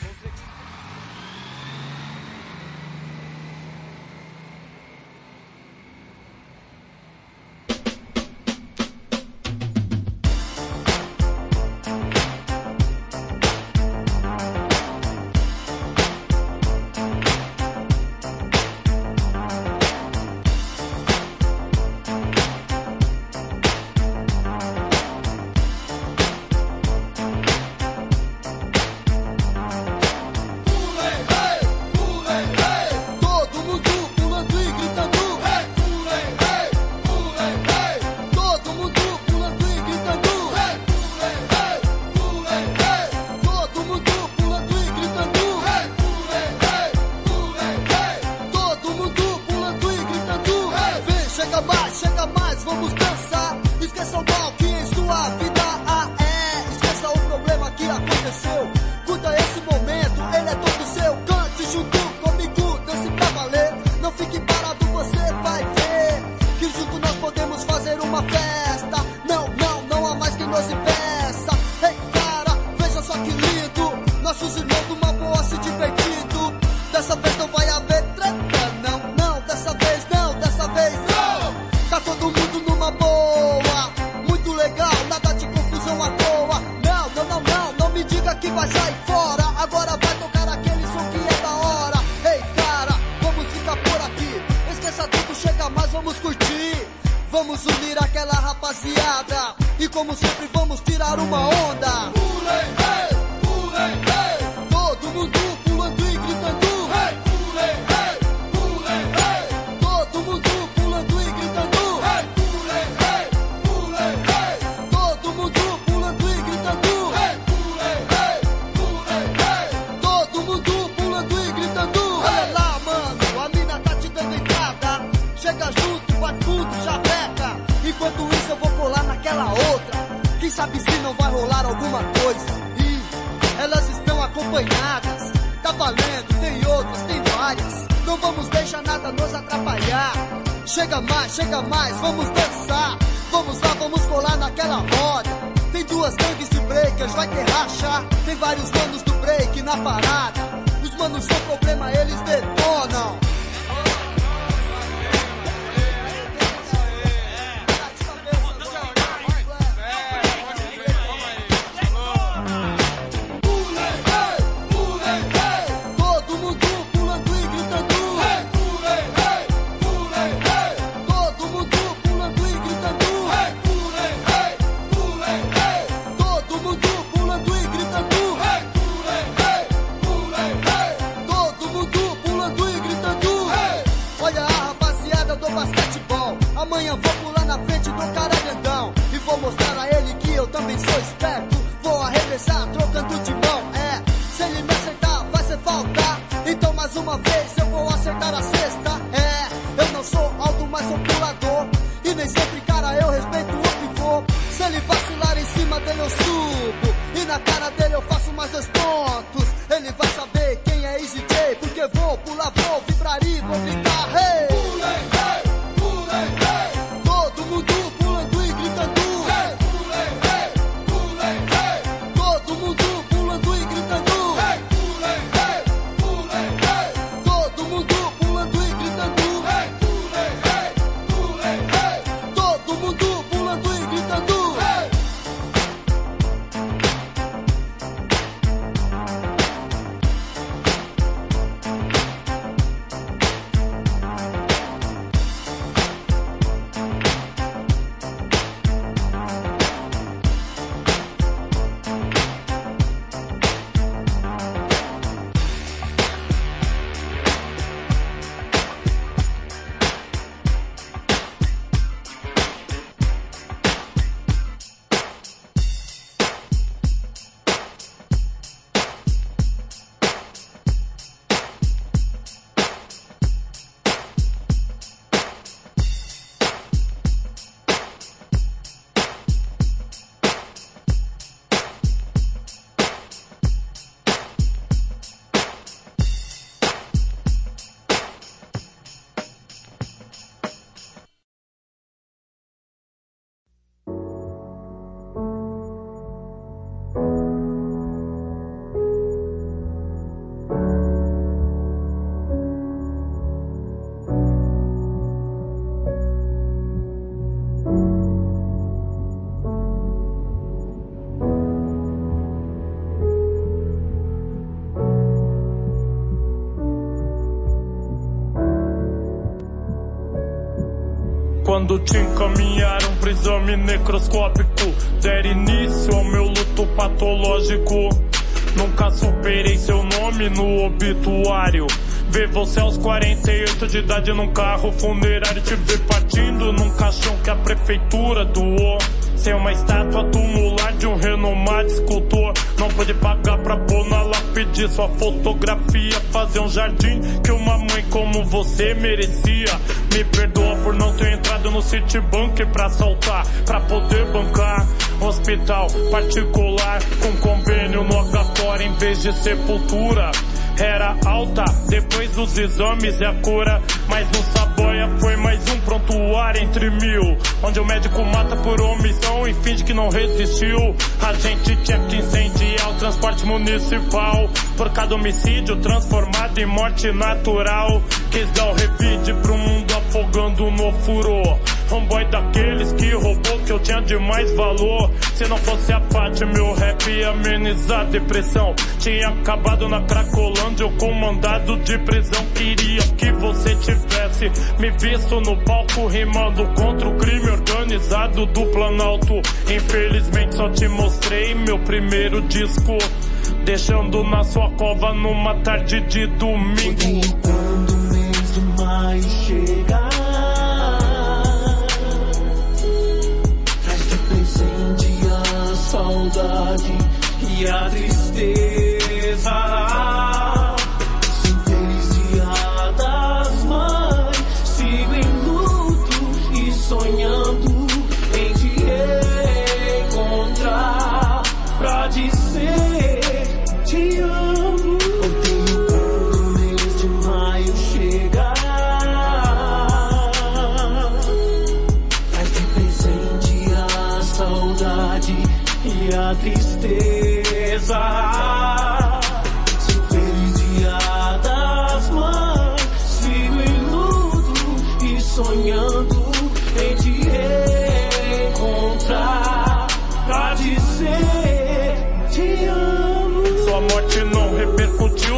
Quando te encaminharam pro exame necroscópico Der início ao meu luto patológico. Nunca superei seu nome no obituário. Ver você aos 48 de idade num carro funerário Te ver partindo num caixão que a prefeitura doou. Ser uma estátua tumular de um renomado escultor. Não pode pagar pra pôr na lápide sua fotografia Fazer um jardim que uma mãe como você merecia Me perdoa por não ter entrado no Citibank pra assaltar Pra poder bancar hospital particular Com convênio no H4 em vez de sepultura era alta, depois dos exames e a cura. Mas no Saboia foi mais um prontuário entre mil. Onde o médico mata por omissão e finge que não resistiu. Agente tinha que incendiar o transporte municipal. Por cada homicídio transformado em morte natural. Quis dar o pro mundo afogando no furor. Um boy daqueles que roubou que eu tinha de mais valor. Se não fosse a parte, meu rap ia amenizar a depressão. Tinha acabado na Cracolândia, eu com mandado de prisão. Queria que você tivesse me visto no palco rimando contra o crime organizado do Planalto. Infelizmente só te mostrei meu primeiro disco. Deixando na sua cova numa tarde de domingo. Quando o maio chegar e a tristeza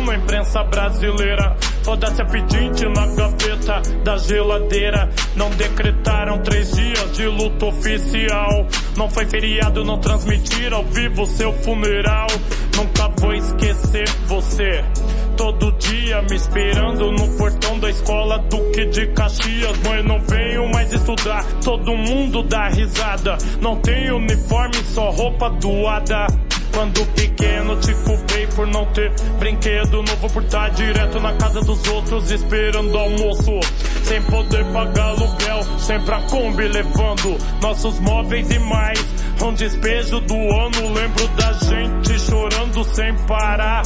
repercutiu na imprensa brasileira. Foda-se a pedinte na gaveta da geladeira. Não decretaram três dias de luto oficial. Não foi feriado, não transmitiram ao vivo seu funeral. Nunca vou esquecer você. todo dia me esperando no portão da escola Duque de Caxias. Mãe, não venho mais estudar, todo mundo dá risada. Não tem uniforme, só roupa doada. Quando pequeno te culpei por não ter brinquedo novo por estar direto na casa dos outros esperando almoço. Sem poder pagar aluguel, sempre a Kombi levando nossos móveis e mais. Um despejo do ano, lembro da gente chorando sem parar.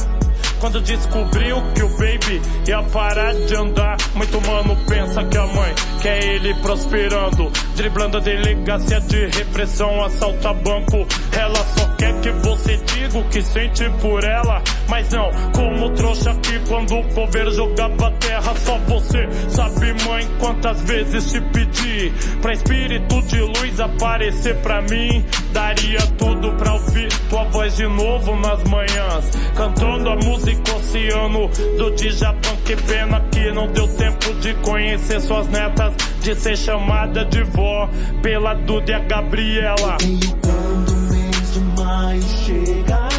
Quando descobriu que o baby ia parar de andar, muito mano pensa que a mãe quer ele prosperando, driblando a delegacia de repressão, assalta banco. Ela só quer que você diga o que sente por ela, mas não como trouxa que quando o coveiro jogava terra, só você sabe, mãe, quantas vezes te pedi pra espírito de luz aparecer pra mim. Daria tudo pra ouvir tua voz de novo nas manhãs, cantando a música oceano do Djavan. Que pena que não deu tempo de conhecer suas netas, de ser chamada de vó pela Duda e Gabriela. Quando o mês de maio chegar,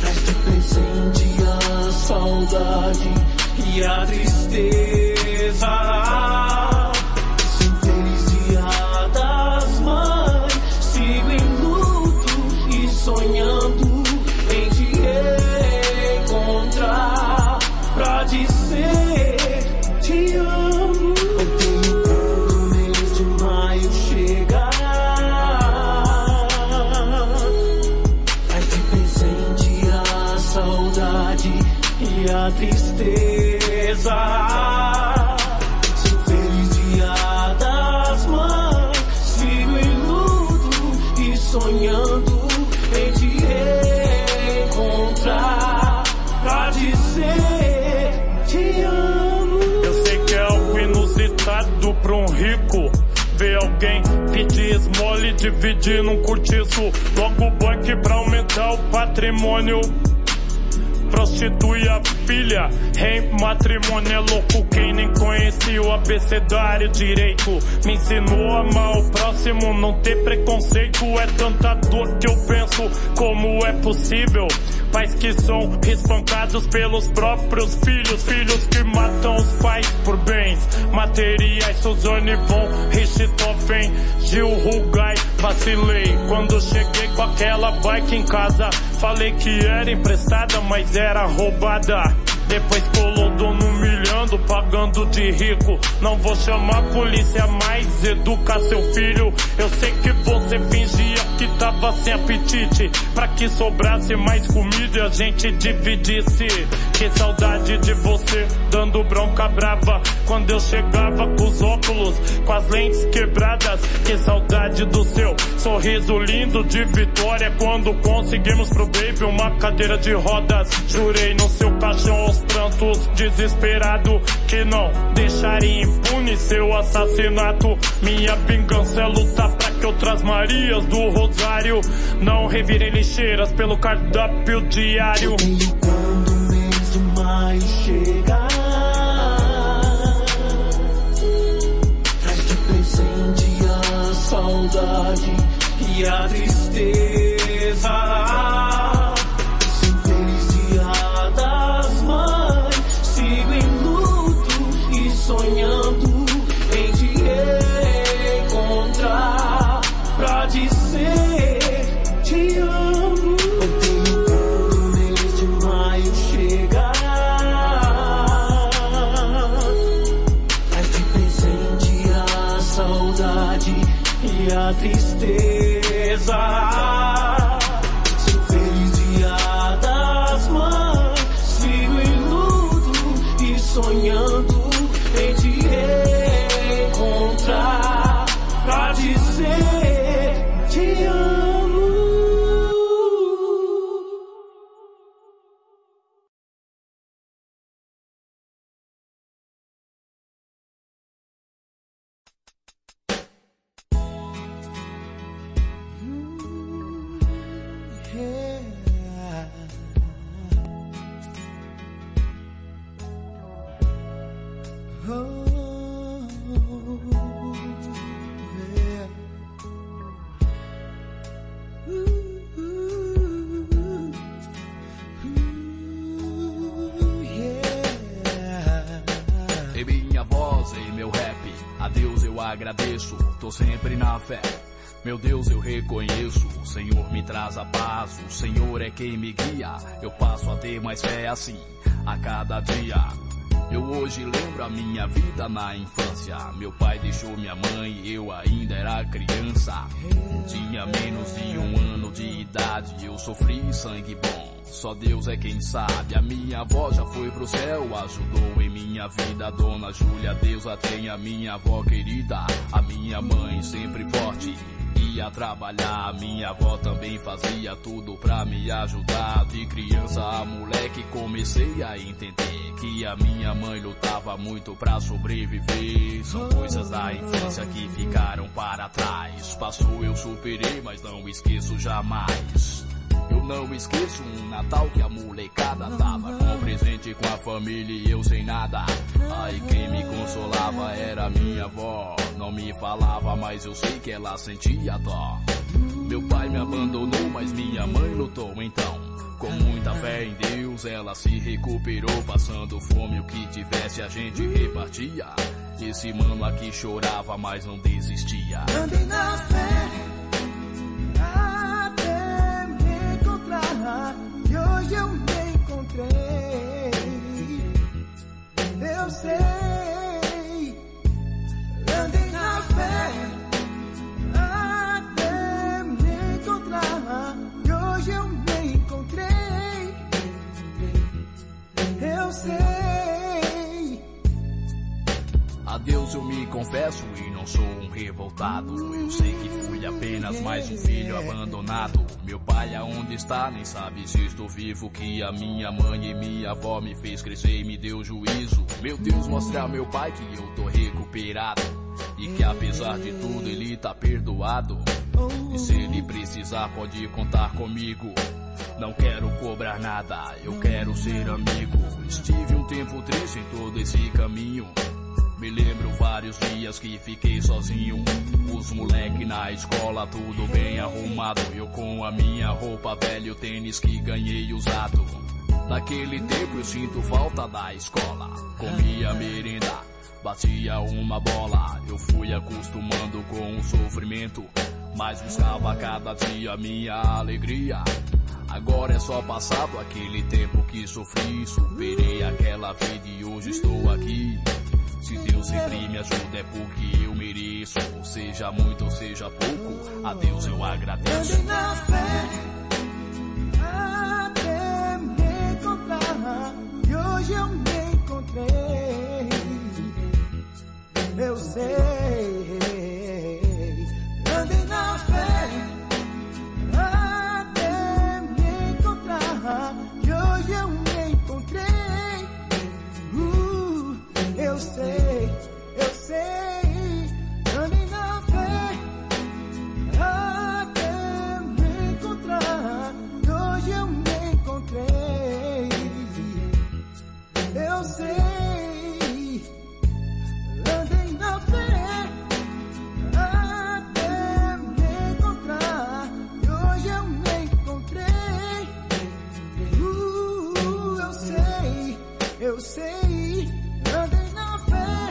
traz de presente a saudade e a tristeza. Dividir num cortiço. Logo banco pra aumentar o patrimônio. Prostitui a filha, em matrimônio é louco. Quem nem conhecia o abecedário direito me ensinou a amar o próximo, não ter preconceito. É tanta dor que eu penso como é possível. Pais que são espancados pelos próprios filhos, filhos que matam os pais por bens materiais. Suzane von Richthofen, Gil Rugai, vacilei quando cheguei com aquela bike em casa. Falei que era emprestada, mas era roubada. Depois colou dono humilhando, pagando de rico. Não vou chamar a polícia mais, educar seu filho. Eu sei que você fingia que tava sem apetite. Pra que sobrasse mais comida e a gente dividisse. Que saudade de você, dando bronca brava. Quando eu chegava com os óculos, com as lentes quebradas. Que saudade do seu sorriso lindo de vitória. Quando conseguimos pro baby uma cadeira de rodas. Jurei no seu caixão aos prantos, desesperado. Que não deixaria impune seu assassinato. Minha vingança é lutar pra que outras Marias do Rosário não revirem lixeiras pelo cardápio diário. Quando o mês de chegar, traz de presente a saudade e a tristeza. Tô sempre na fé. Meu Deus, eu reconheço, o Senhor me traz a paz, o Senhor é quem me guia. Eu passo a ter mais fé assim, a cada dia. Eu hoje lembro a minha vida na infância. Meu pai deixou minha mãe eu ainda era criança. Tinha menos de um ano de idade, eu sofri sangue bom. Só Deus é quem sabe. A minha avó já foi pro céu, ajudou em minha vida. Dona Júlia, Deus a tenha, minha avó querida. A minha mãe sempre forte ia trabalhar, a minha avó também fazia tudo pra me ajudar. De criança a moleque comecei a entender que a minha mãe lutava muito pra sobreviver. São coisas da infância que ficaram para trás. Passou, eu superei, mas não esqueço jamais. Eu não esqueço um Natal que a molecada tava com presente com a família e eu sem nada. Aí quem me consolava era minha avó. Não me falava, mas eu sei que ela sentia dó. Meu pai me abandonou, mas minha mãe lutou então. Com muita fé em Deus, ela se recuperou, passando fome o que tivesse a gente repartia. Esse mano aqui chorava, mas não desistia. Andei na fé e hoje eu me encontrei. Eu sei, andei na fé até me encontrar e hoje eu me encontrei. Eu sei. A Deus eu me confesso e sou um revoltado. Eu sei que fui apenas mais um filho abandonado. Meu pai aonde está, nem sabe se estou vivo. Que a minha mãe e minha avó me fez crescer e me deu juízo. Meu Deus, mostra ao meu pai que eu tô recuperado. E que apesar de tudo ele tá perdoado. E se ele precisar pode contar comigo. Não quero cobrar nada, eu quero ser amigo. Estive um tempo triste em todo esse caminho. Me lembro vários dias que fiquei sozinho. Os moleque na escola, tudo bem arrumado. Eu com a minha roupa velha, o tênis que ganhei usado. Naquele tempo eu sinto falta da escola. Comia merenda, batia uma bola. Eu fui acostumando com o sofrimento. Mas buscava cada dia minha alegria. Agora é só passado aquele tempo que sofri. Superei aquela vida e hoje estou aqui. Se Deus sempre me ajuda é porque eu mereço. Seja muito ou seja pouco, a Deus eu agradeço. Andei na fé até me encontrar e hoje eu me encontrei. Eu sei, eu sei, andei na fé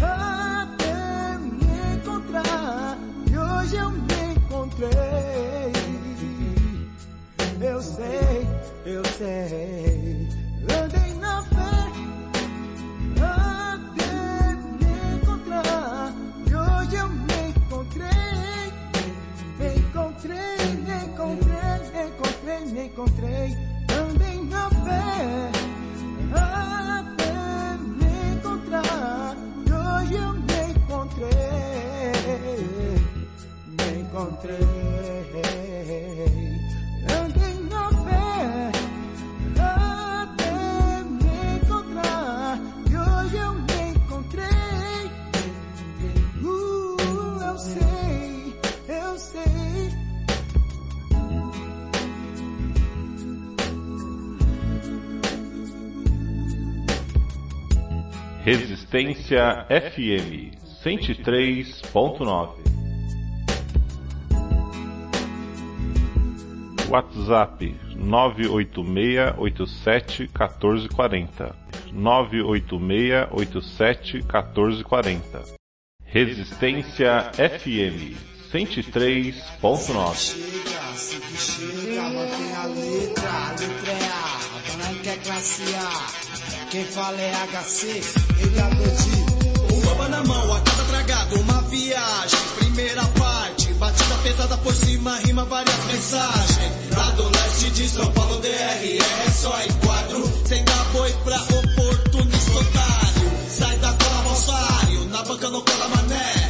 até me encontrar. E hoje eu me encontrei. Eu sei, eu sei. Andei na fé até me encontrar. E hoje eu me encontrei. Me encontrei, me encontrei, me encontrei, me encontrei. Encontrei. Até me encontrar. E hoje eu me encontrei. Eu sei, eu sei. Resistência FM 103.9 WhatsApp 986871440 986871440 Resistência FM 103.9. Chega, assim que chega, mantém a letra, a letra é A, branca é classe A. Quem fala é HC, ele é Godi. Um baba na mão, a cada tragado, uma viagem. Primeira parte, batida pesada por cima, rima várias mensagens. Lá do leste de São Paulo, DR, é só em quadro. Sem dar boi pra oportunista otário. Sai da cola, balsário, na banca não cola mané.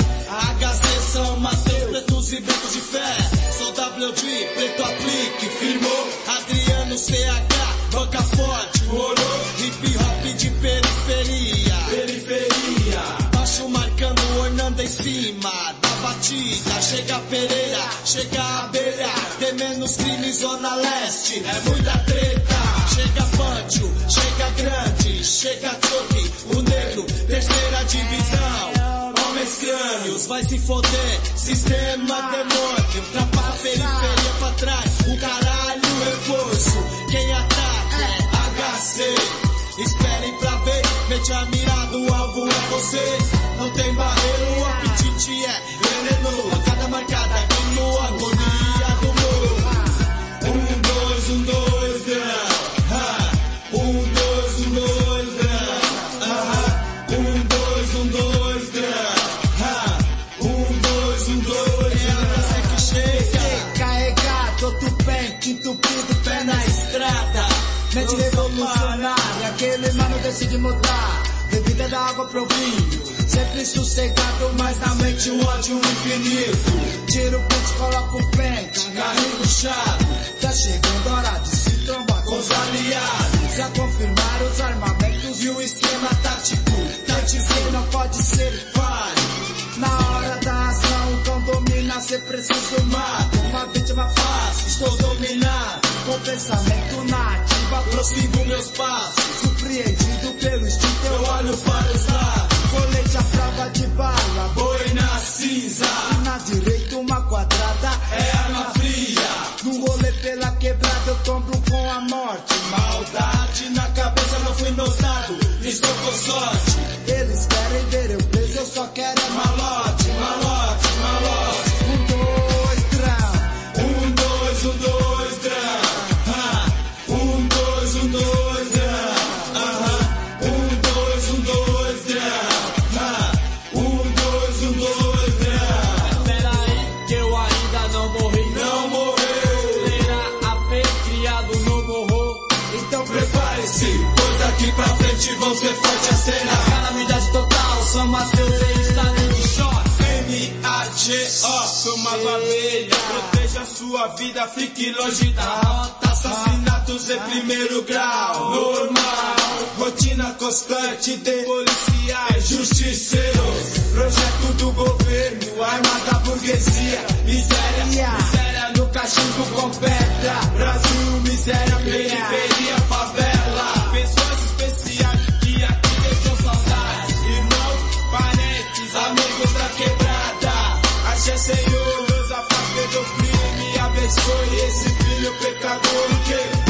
HC são Mateus, pretos e brancos de fé. Sou WD, preto aplique, firmou. Adriano CH, banca forte, morou. Hip hop de periferia. Periferia. Baixo marcando, ornando em cima batida. Chega Pereira, chega a abelha. Tem menos crime, zona leste. É muita treta. Chega Pancho, chega grande, chega choque. O negro, terceira divisão. Homens crânios, vai se foder. Sistema demônio, trapa a periferia pra trás. O caralho reforço. Quem ataca é HC. Esperem pra ver, mete a mira do alvo é você. Não tem barreira, o apetite é veneno. Pancada marcada aqui no agonia do morro. Um, dois, um, dois. Ha. Um, dois, um, dois. Aham. Um, dois, um, dois. Ha. Um, dois, um, dois, grão. Você que chega. Carregado, outro bem, entupido, pé na estrada. Mente decide mudar. Bebida da água pro vinho. Sempre sossegado, mas na mente um ódio infinito. Tira o pente, coloca o pente, carrega o chave. Tá chegando a hora de se trombar com os aliados. Já confirmaram os armamentos e o esquema tático. Tático não pode ser falho. Na hora da ação, então domina, cê precisa mata. Uma vítima fácil, estou dominado. Com pensamento na prossigo meus passos. Surpreendido pelo instinto, eu olho para os lados. Colete à prova de bala, Boi na cinza. e na direita uma quadrada. É arma fria. No rolê pela quebrada, eu tombo com a morte. Maldade sua vida, fique longe da rota. Assassinatos em primeiro grau, normal. Rotina constante de policiais, justiceiros. Projeto do governo, arma da burguesia. Miséria, miséria no cachimbo com pedra. Brasil, miséria, periferia, favela. Crime. Abençoe esse filho pecador que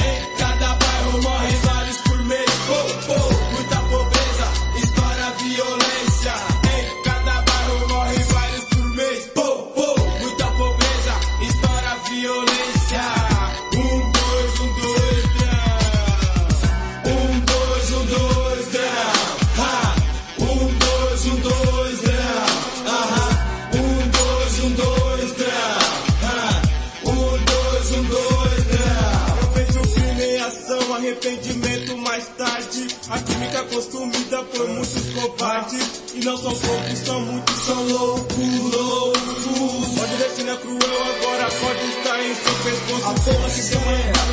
não são poucos, são muitos, são loucos, loucos. Pode destino é cruel, agora pode estar em seu pescoço. A porra que seu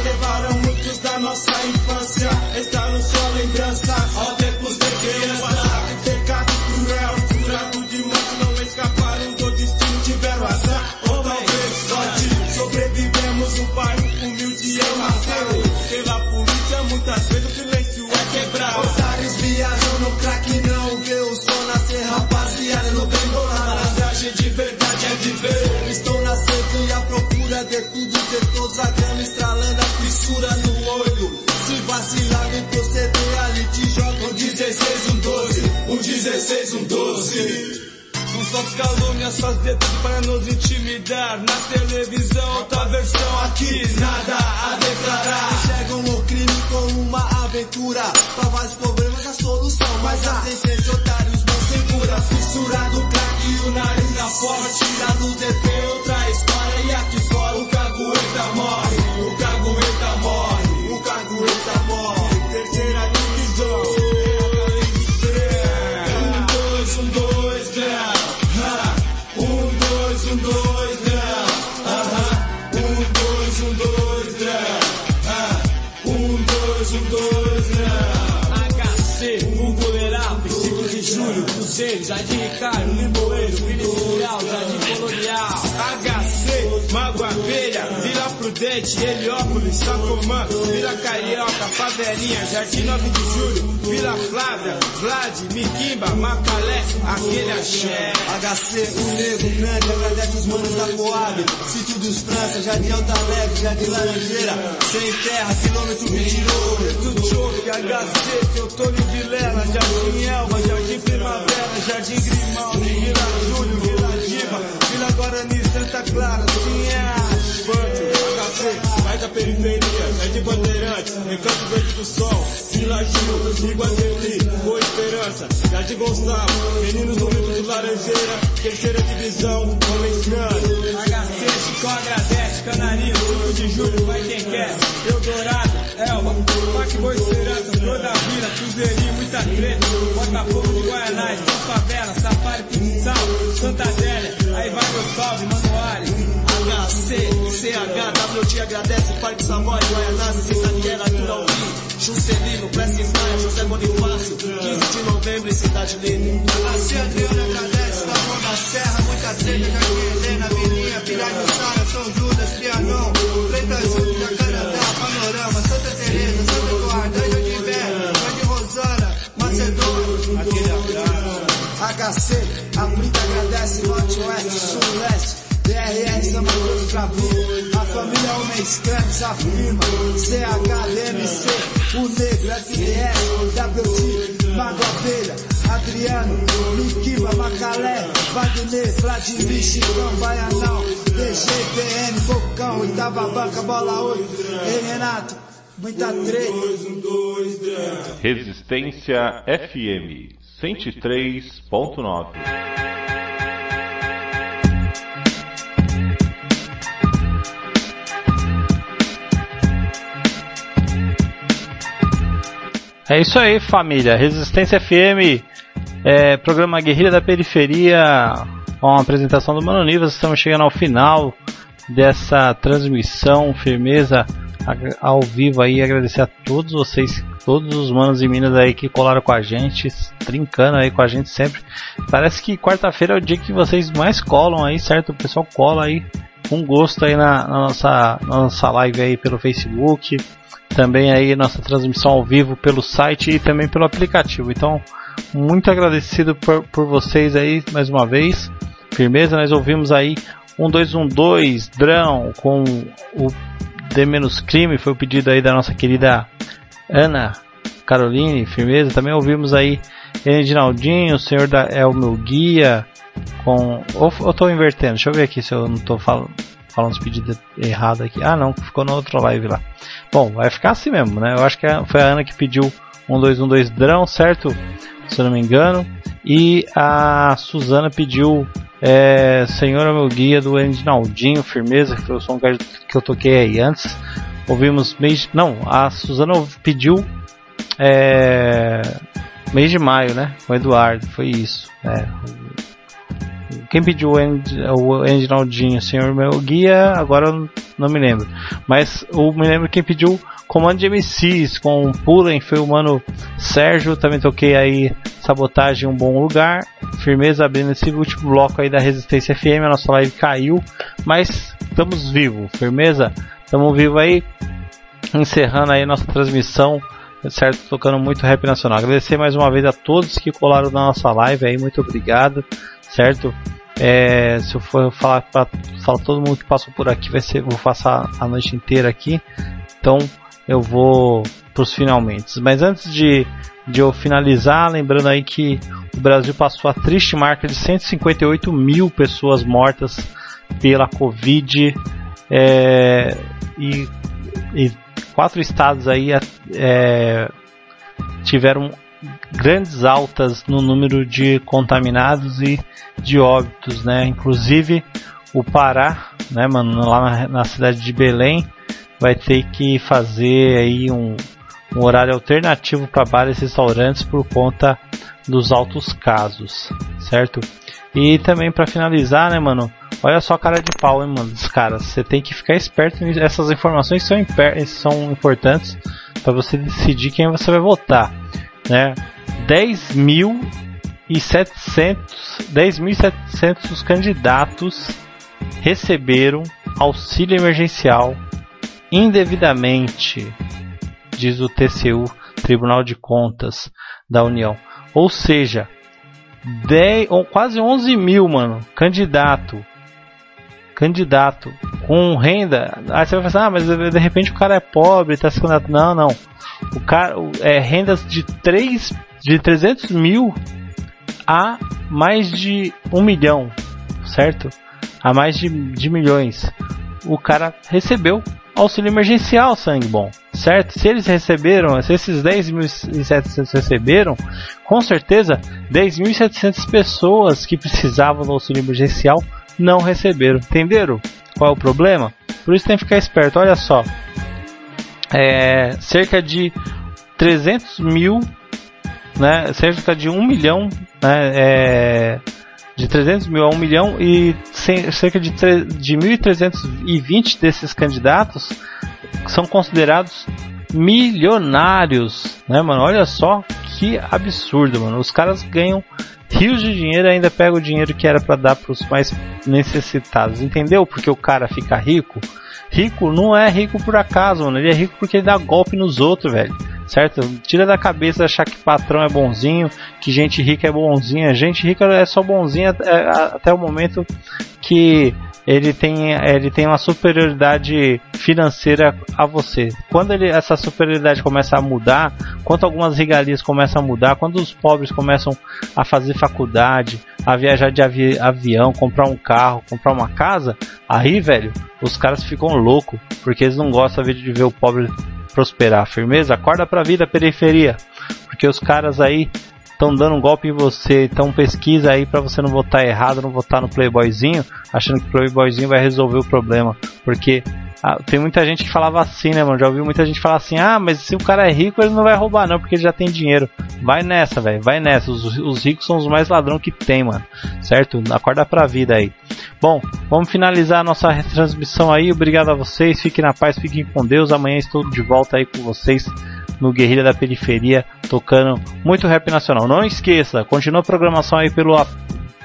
levaram muitos da nossa infância. Está no sua lembrança, 6, 1, 12. Suas calúnias, suas dedos para nos intimidar. Na televisão, outra versão aqui Nada a declarar. Enxergam o crime como uma aventura. Para vários problemas a solução. Mas as essências otários não se cura. Fissurado o crack e o nariz na fora Tirado do DP, outra história. E aqui fora o cagueta morre. O cagueta Cruzeiro, Jardim Ricardo, Limoeiro, Ministerial, Jardim Colonial. HC, Mago Abelha, Prudente, Heliópolis, Sacomã, Vila Carioca, Favelinha, Jardim 9 de Julho, Vila Flávia, Vlad, Miquimba, Macalé, aquele axé. HC, o nego grande, agradece os manos da Coab. Sítio dos França, Jardim Alta Alegre, Jardim Laranjeira. Sem terra, quilômetro 22. Do choque, HC, que eu tô de Vilela, Jardim Elba, Jardim Primavera, Jardim Grimaldi, Vila Júlio, Vila Diva, Vila Guarani, Santa Clara, Pinhais, Banco, Mais da periferia, Jardim Bandeirantes, Recanto Verde do Sol, Vila Gil, Iguatemi, Boa Esperança, Jardim Gonçalo, Meninos do Mito de Laranjeira, Terceira Divisão, Homens Grandes. HC, Chico agradece, Canarinho, 5 de Julho, vai quem quer, Eldorado, Elba, Parque Boa Esperança, Flor da Vila, Cruzeirinho, muita treta, Botafogo de Guaianás, São Favela, Safari, Futsal, Santa Adélia, aí vai meu salve, Manuales. HC, CH, WT agradece, Parque Savoy, Guaianazes, Itaniela, Turalvi, Juscelino, Prestes Maia, José Bonifácio, 15 de novembro em Cidade Linda. HC Adriano agradece, Tapão da Serra, muita treta, Jardim Helena, Vilinha, Pilar do Sara, São Judas, Trianon, Preta Júlio, Jacarandá, Panorama, Santa Teresa, Santa Eduardo, Anjo de Inverno, Jardim Rosana, Macedônia, aquele abraço. HC, a Brita agradece, Norte, Oeste, Sul, Leste. Samba Cruz, Bravu, a família Homem Escreve se afirma, CHDMC, o Negro, FDS, WT, Mago Abelha, Adriano, Miquiba, Macalé, Wagner, Vladimir, Chicão, Baianão, DGPN, Bocão, Itababanca, Bola 8, Ei Renato, muita treta. Resistência FM 103.9 É isso aí, família. Resistência FM, é, programa Guerrilha da Periferia, com a apresentação do Mano Nivas. Estamos chegando ao final dessa transmissão, firmeza ao vivo aí. Agradecer a todos vocês, todos os manos e minas aí que colaram com a gente, trincando aí com a gente sempre. Parece que quarta-feira é o dia que vocês mais colam aí, certo? O pessoal cola aí com gosto aí na, na nossa, na nossa live aí pelo Facebook também aí nossa transmissão ao vivo pelo site e também pelo aplicativo. Então, muito agradecido por, por vocês aí mais uma vez. Firmeza, nós ouvimos aí 1212 Drão com o D menos crime, foi o pedido aí da nossa querida Ana Caroline, firmeza. Também ouvimos aí Reginaldinho, o senhor da, é o meu guia com ou eu tô invertendo, deixa eu ver aqui se eu não tô falando falando os pedidos errados aqui. Ah, não, ficou na outra live lá. Bom, vai ficar assim mesmo, né? Eu acho que foi a Ana que pediu 1212 Drão, certo? Se eu não me engano. E a Suzana pediu é, Senhor é meu guia do Endinaldinho, firmeza, que foi o som que eu toquei aí antes. Ouvimos mês. Não, a Suzana pediu é, mês de maio, né? O Eduardo, foi isso. É, quem pediu o, End, o Endinaldinho, Senhor meu guia, agora não me lembro. Mas eu me lembro quem pediu Comando de MCs com Pulem, foi o mano Sérgio, também toquei aí Sabotagem um bom lugar. Firmeza abrindo esse último bloco aí da Resistência FM, a nossa live caiu, mas estamos vivos, firmeza? Estamos vivos aí, encerrando aí nossa transmissão, certo? Tocando muito rap nacional. Agradecer mais uma vez a todos que colaram na nossa live aí, muito obrigado, certo? É, se eu for falar para todo mundo que passou por aqui, vai ser, vou passar a noite inteira aqui. Então eu vou para os finalmente. Mas antes de de eu finalizar, lembrando aí que o Brasil passou a triste marca de 158 mil pessoas mortas pela Covid é, e, e, quatro estados aí é, tiveram grandes altas no número de contaminados e de óbitos, né? Inclusive o Pará, né, mano, lá na, na cidade de Belém, vai ter que fazer aí um, um horário alternativo para bares e restaurantes por conta dos altos casos, certo? E também para finalizar, né, mano? Olha só a cara de pau, hein, mano, dos caras. Você tem que ficar esperto. Essas informações são, são importantes para você decidir quem você vai votar, né? 10.700 10.700 candidatos receberam auxílio emergencial indevidamente, diz o TCU, Tribunal de Contas da União. Ou seja, 10, quase 11 mil, mano, candidato. Candidato com renda. Aí você vai pensar, ah, mas de repente o cara é pobre, tá se candidato. Não, não. O cara é rendas de 3, de 300 mil a mais de 1 milhão, certo? A mais de, de milhões. O cara recebeu auxílio emergencial, sangue bom, certo? Se eles receberam, se esses 10.700 receberam, com certeza 10.700 pessoas que precisavam do auxílio emergencial não receberam. Entenderam qual é o problema? Por isso tem que ficar esperto. Olha só, é, cerca de 300 mil, né, cerca de 1 milhão, né, é, de 300 mil a 1 milhão e cerca de, de 1.320 desses candidatos são considerados milionários, né, mano? Olha só que absurdo, mano. Os caras ganham rios de dinheiro e ainda pegam o dinheiro que era para dar para os mais necessitados. Entendeu? Porque o cara fica rico. Rico não é rico por acaso, mano. Ele é rico porque ele dá golpe nos outros, velho certo? Tira da cabeça achar que patrão é bonzinho, que gente rica é bonzinha. Gente rica é só bonzinha até, até o momento que ele tem, ele tem uma superioridade financeira a você. Quando ele, essa superioridade começa a mudar, quando algumas regalias começam a mudar, quando os pobres começam a fazer faculdade, a viajar de avi avião, comprar um carro, comprar uma casa, aí, velho, os caras ficam loucos, porque eles não gostam de ver o pobre prosperar. Firmeza? Acorda pra vida, periferia. Porque os caras aí estão dando um golpe em você, então pesquisa aí para você não votar errado, não votar no playboyzinho, achando que o playboyzinho vai resolver o problema, porque ah, tem muita gente que falava assim, né, mano? Já ouviu muita gente falar assim: ah, mas se o cara é rico, ele não vai roubar, não, porque ele já tem dinheiro. Vai nessa, velho, vai nessa. Os, os, ricos são os mais ladrão que tem, mano. Certo? Acorda pra vida aí. Bom, vamos finalizar a nossa transmissão aí. Obrigado a vocês. Fiquem na paz, fiquem com Deus. Amanhã estou de volta aí com vocês no Guerrilha da Periferia, tocando muito rap nacional. Não esqueça, continua a programação aí pelo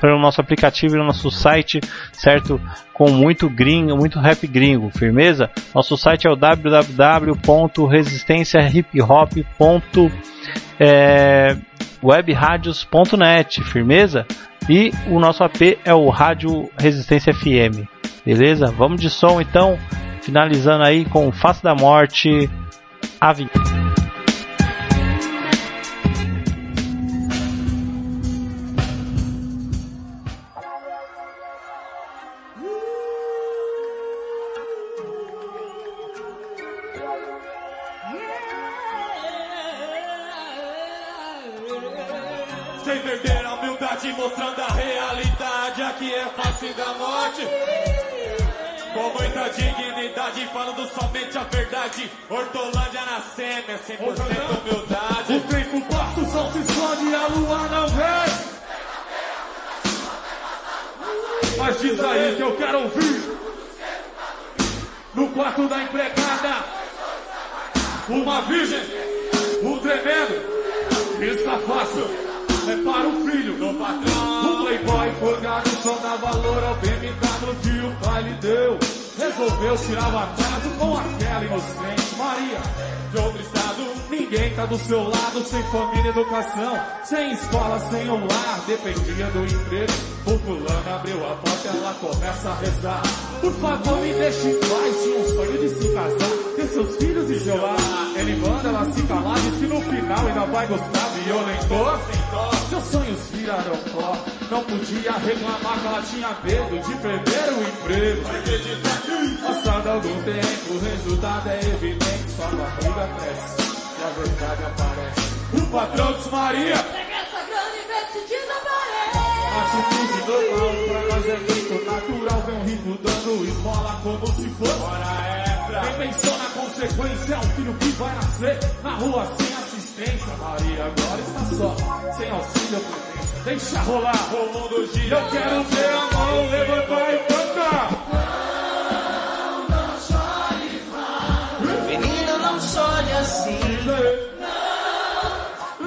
pelo nosso aplicativo e no nosso site, certo? Com muito gringo, muito rap gringo, firmeza? Nosso site é o www.resistenciahiphop.webradios.net, firmeza? E o nosso AP é o Rádio Resistência FM, beleza? Vamos de som então, finalizando aí com Face da Morte, a falando a verdade. Hortolândia na cena, é 100% humildade. O tempo passa, o sol se esconde e a lua não vem. Mas diz aí que eu quero ouvir. No quarto da empregada, uma virgem, um tremendo. Está fácil. É para o filho do patrão. O playboy forgado só dá valor ao BMW que o pai lhe deu resolveu tirar o atraso com aquela inocente Maria. De outro estado, ninguém tá do seu lado, sem família e educação, sem escola, sem um lar, dependia do emprego. O fulano abriu a porta, ela começa a rezar. Por favor, me deixe em paz, tinha um sonho de se casar, ter seus filhos e seu lar. Ele manda ela se calar, diz que no final ainda vai gostar, violentou. Seus sonhos viraram pó, não podia reclamar que ela tinha medo de perder o emprego. Passado algum tempo, o resultado é evidente, sua barriga cresce e a verdade aparece. O patrão diz Maria, Pega essa grana e vê se desaparece. atitude normal, pra nós é muito natural, vem um rico dando esmola como se fosse extra. Quem pensou na consequência é o filho que vai nascer na rua sem assistência. Maria agora está só, sem auxílio previdência. Deixa rolar, o mundo gira. Eu quero ver a mão levantar e cantar. Menina, não chore assim. Não,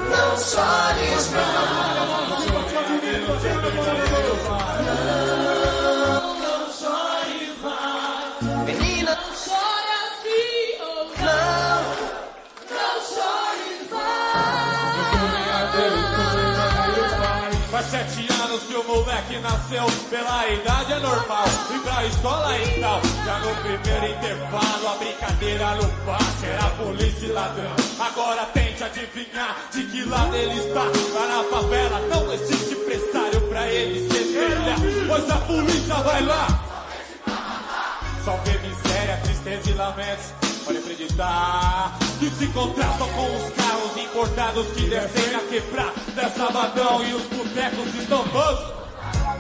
não chores Não, nasceu, pela idade é normal, e pra escola e tal. Já no primeiro intervalo, a brincadeira no pátio era polícia e ladrão. Agora tente adivinhar de que lado ele está. Lá na favela não existe pressário pra ele se espelhar, pois a polícia vai lá. Só vê miséria, tristeza e lamentos. Pode acreditar que se contrastam com os carros importados que descem a quebrar dessa sabadão e os botecos estão todos.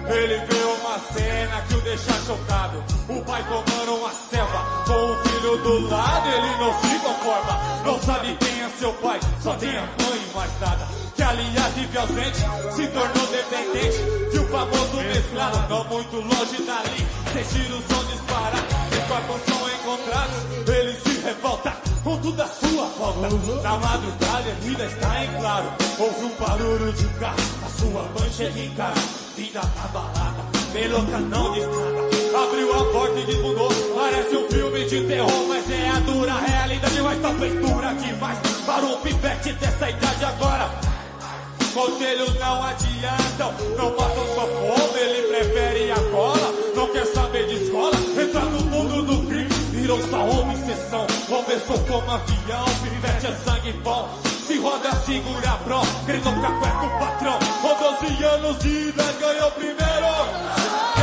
Ele vê uma cena que o deixa chocado. O pai tomando uma selva com o filho do lado. Ele não se conforma, não sabe quem é seu pai, só tem a mãe e mais nada. Que aliás vive ausente, se tornou dependente de um famoso mesclado. Não muito longe dali, sem tiros são disparados, os corpos são encontrados. Ele se revolta com tudo à sua volta. Na madrugada a vida está em claro. Houve um barulho de carro, a sua mãe chega em. Vida na balada, louca não diz nada. Abriu a porta e desmudou, parece um filme de terror, mas é a dura realidade, mas talvez dura demais. Para um pivete dessa idade agora. Conselhos não adiantam, não matam sua fome, ele prefere a cola, como avião, pivete é sangue bom, se roda segura pro, gritou cacué com o patrão, com 12 anos de idade ganhou primeiro,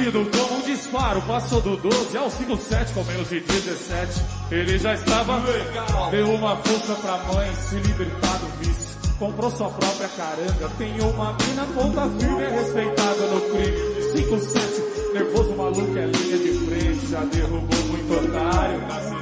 Rápido como um disparo, passou do 12 ao 57 com menos de 17. Ele já estava legal, deu uma força pra mãe, se libertar do vício. Comprou sua própria caranga, tem uma mina ponta firme, é respeitada no crime. 57, nervoso maluco é linha de frente, já derrubou muito otário.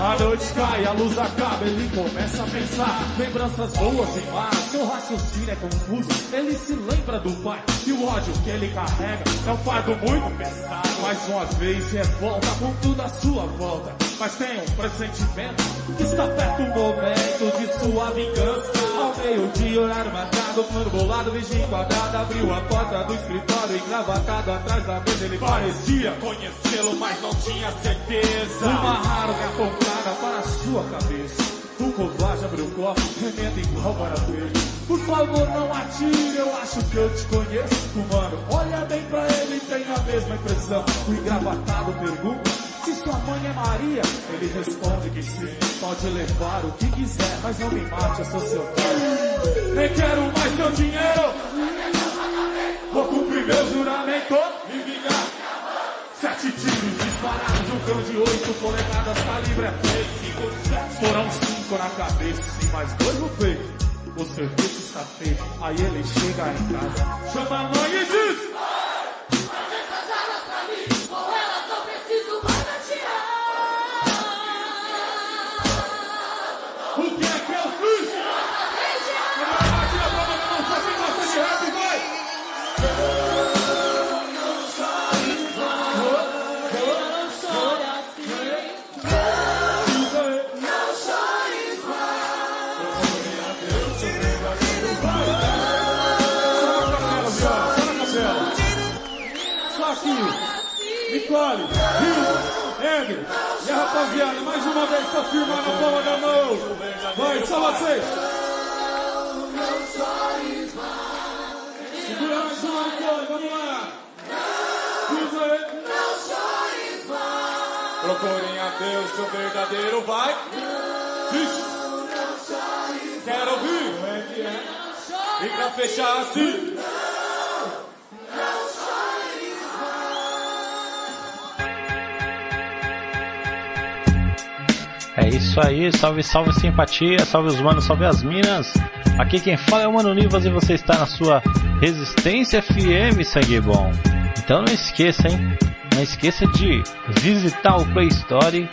A noite cai, a luz acaba, ele começa a pensar. Lembranças boas e más, seu raciocínio é confuso. Ele se lembra do pai e o ódio que ele carrega é um fardo muito pesado. Mais uma vez revolta com tudo à sua volta. Mas tem um pressentimento que está perto o momento de sua vingança. Ao meio-dia, horário marcado, plano bolado, vigia enquadrado, abriu a porta do escritório, engravatado atrás da mesa, ele parecia conhecê-lo, mas não tinha certeza. Uma rara apontada para a sua cabeça. O covarde abriu o cofre, remenda igual para ver. Por favor, não atire, eu acho que eu te conheço. O mano olha bem pra ele tem a mesma impressão. O engravatado pergunta se sua mãe é Maria. Ele responde que sim, pode levar o que quiser, mas não me mate, eu sou seu pai. Nem quero mais seu dinheiro. Vou cumprir meu juramento e vingar. Sete tiros disparados, um cão de oito polegadas, calibre é 357. Foram cinco na cabeça e mais dois no peito. O serviço está feito, aí ele chega em casa, chama a mãe e diz... rapaziada, mais uma vez pra firmar na palma da mão. Vai, só vocês. Segura mais uma, Nicole, vamos lá. Cruza aí. Procurem a Deus, seu verdadeiro vai. Diz. Quero ouvir. Como é que é? E pra fechar assim. É isso aí, salve, salve simpatia, salve os manos, salve as minas. Aqui quem fala é o Mano Nivas e você está na sua Resistência FM, sangue bom. Então não esqueça, hein? Não esqueça de visitar o Play Store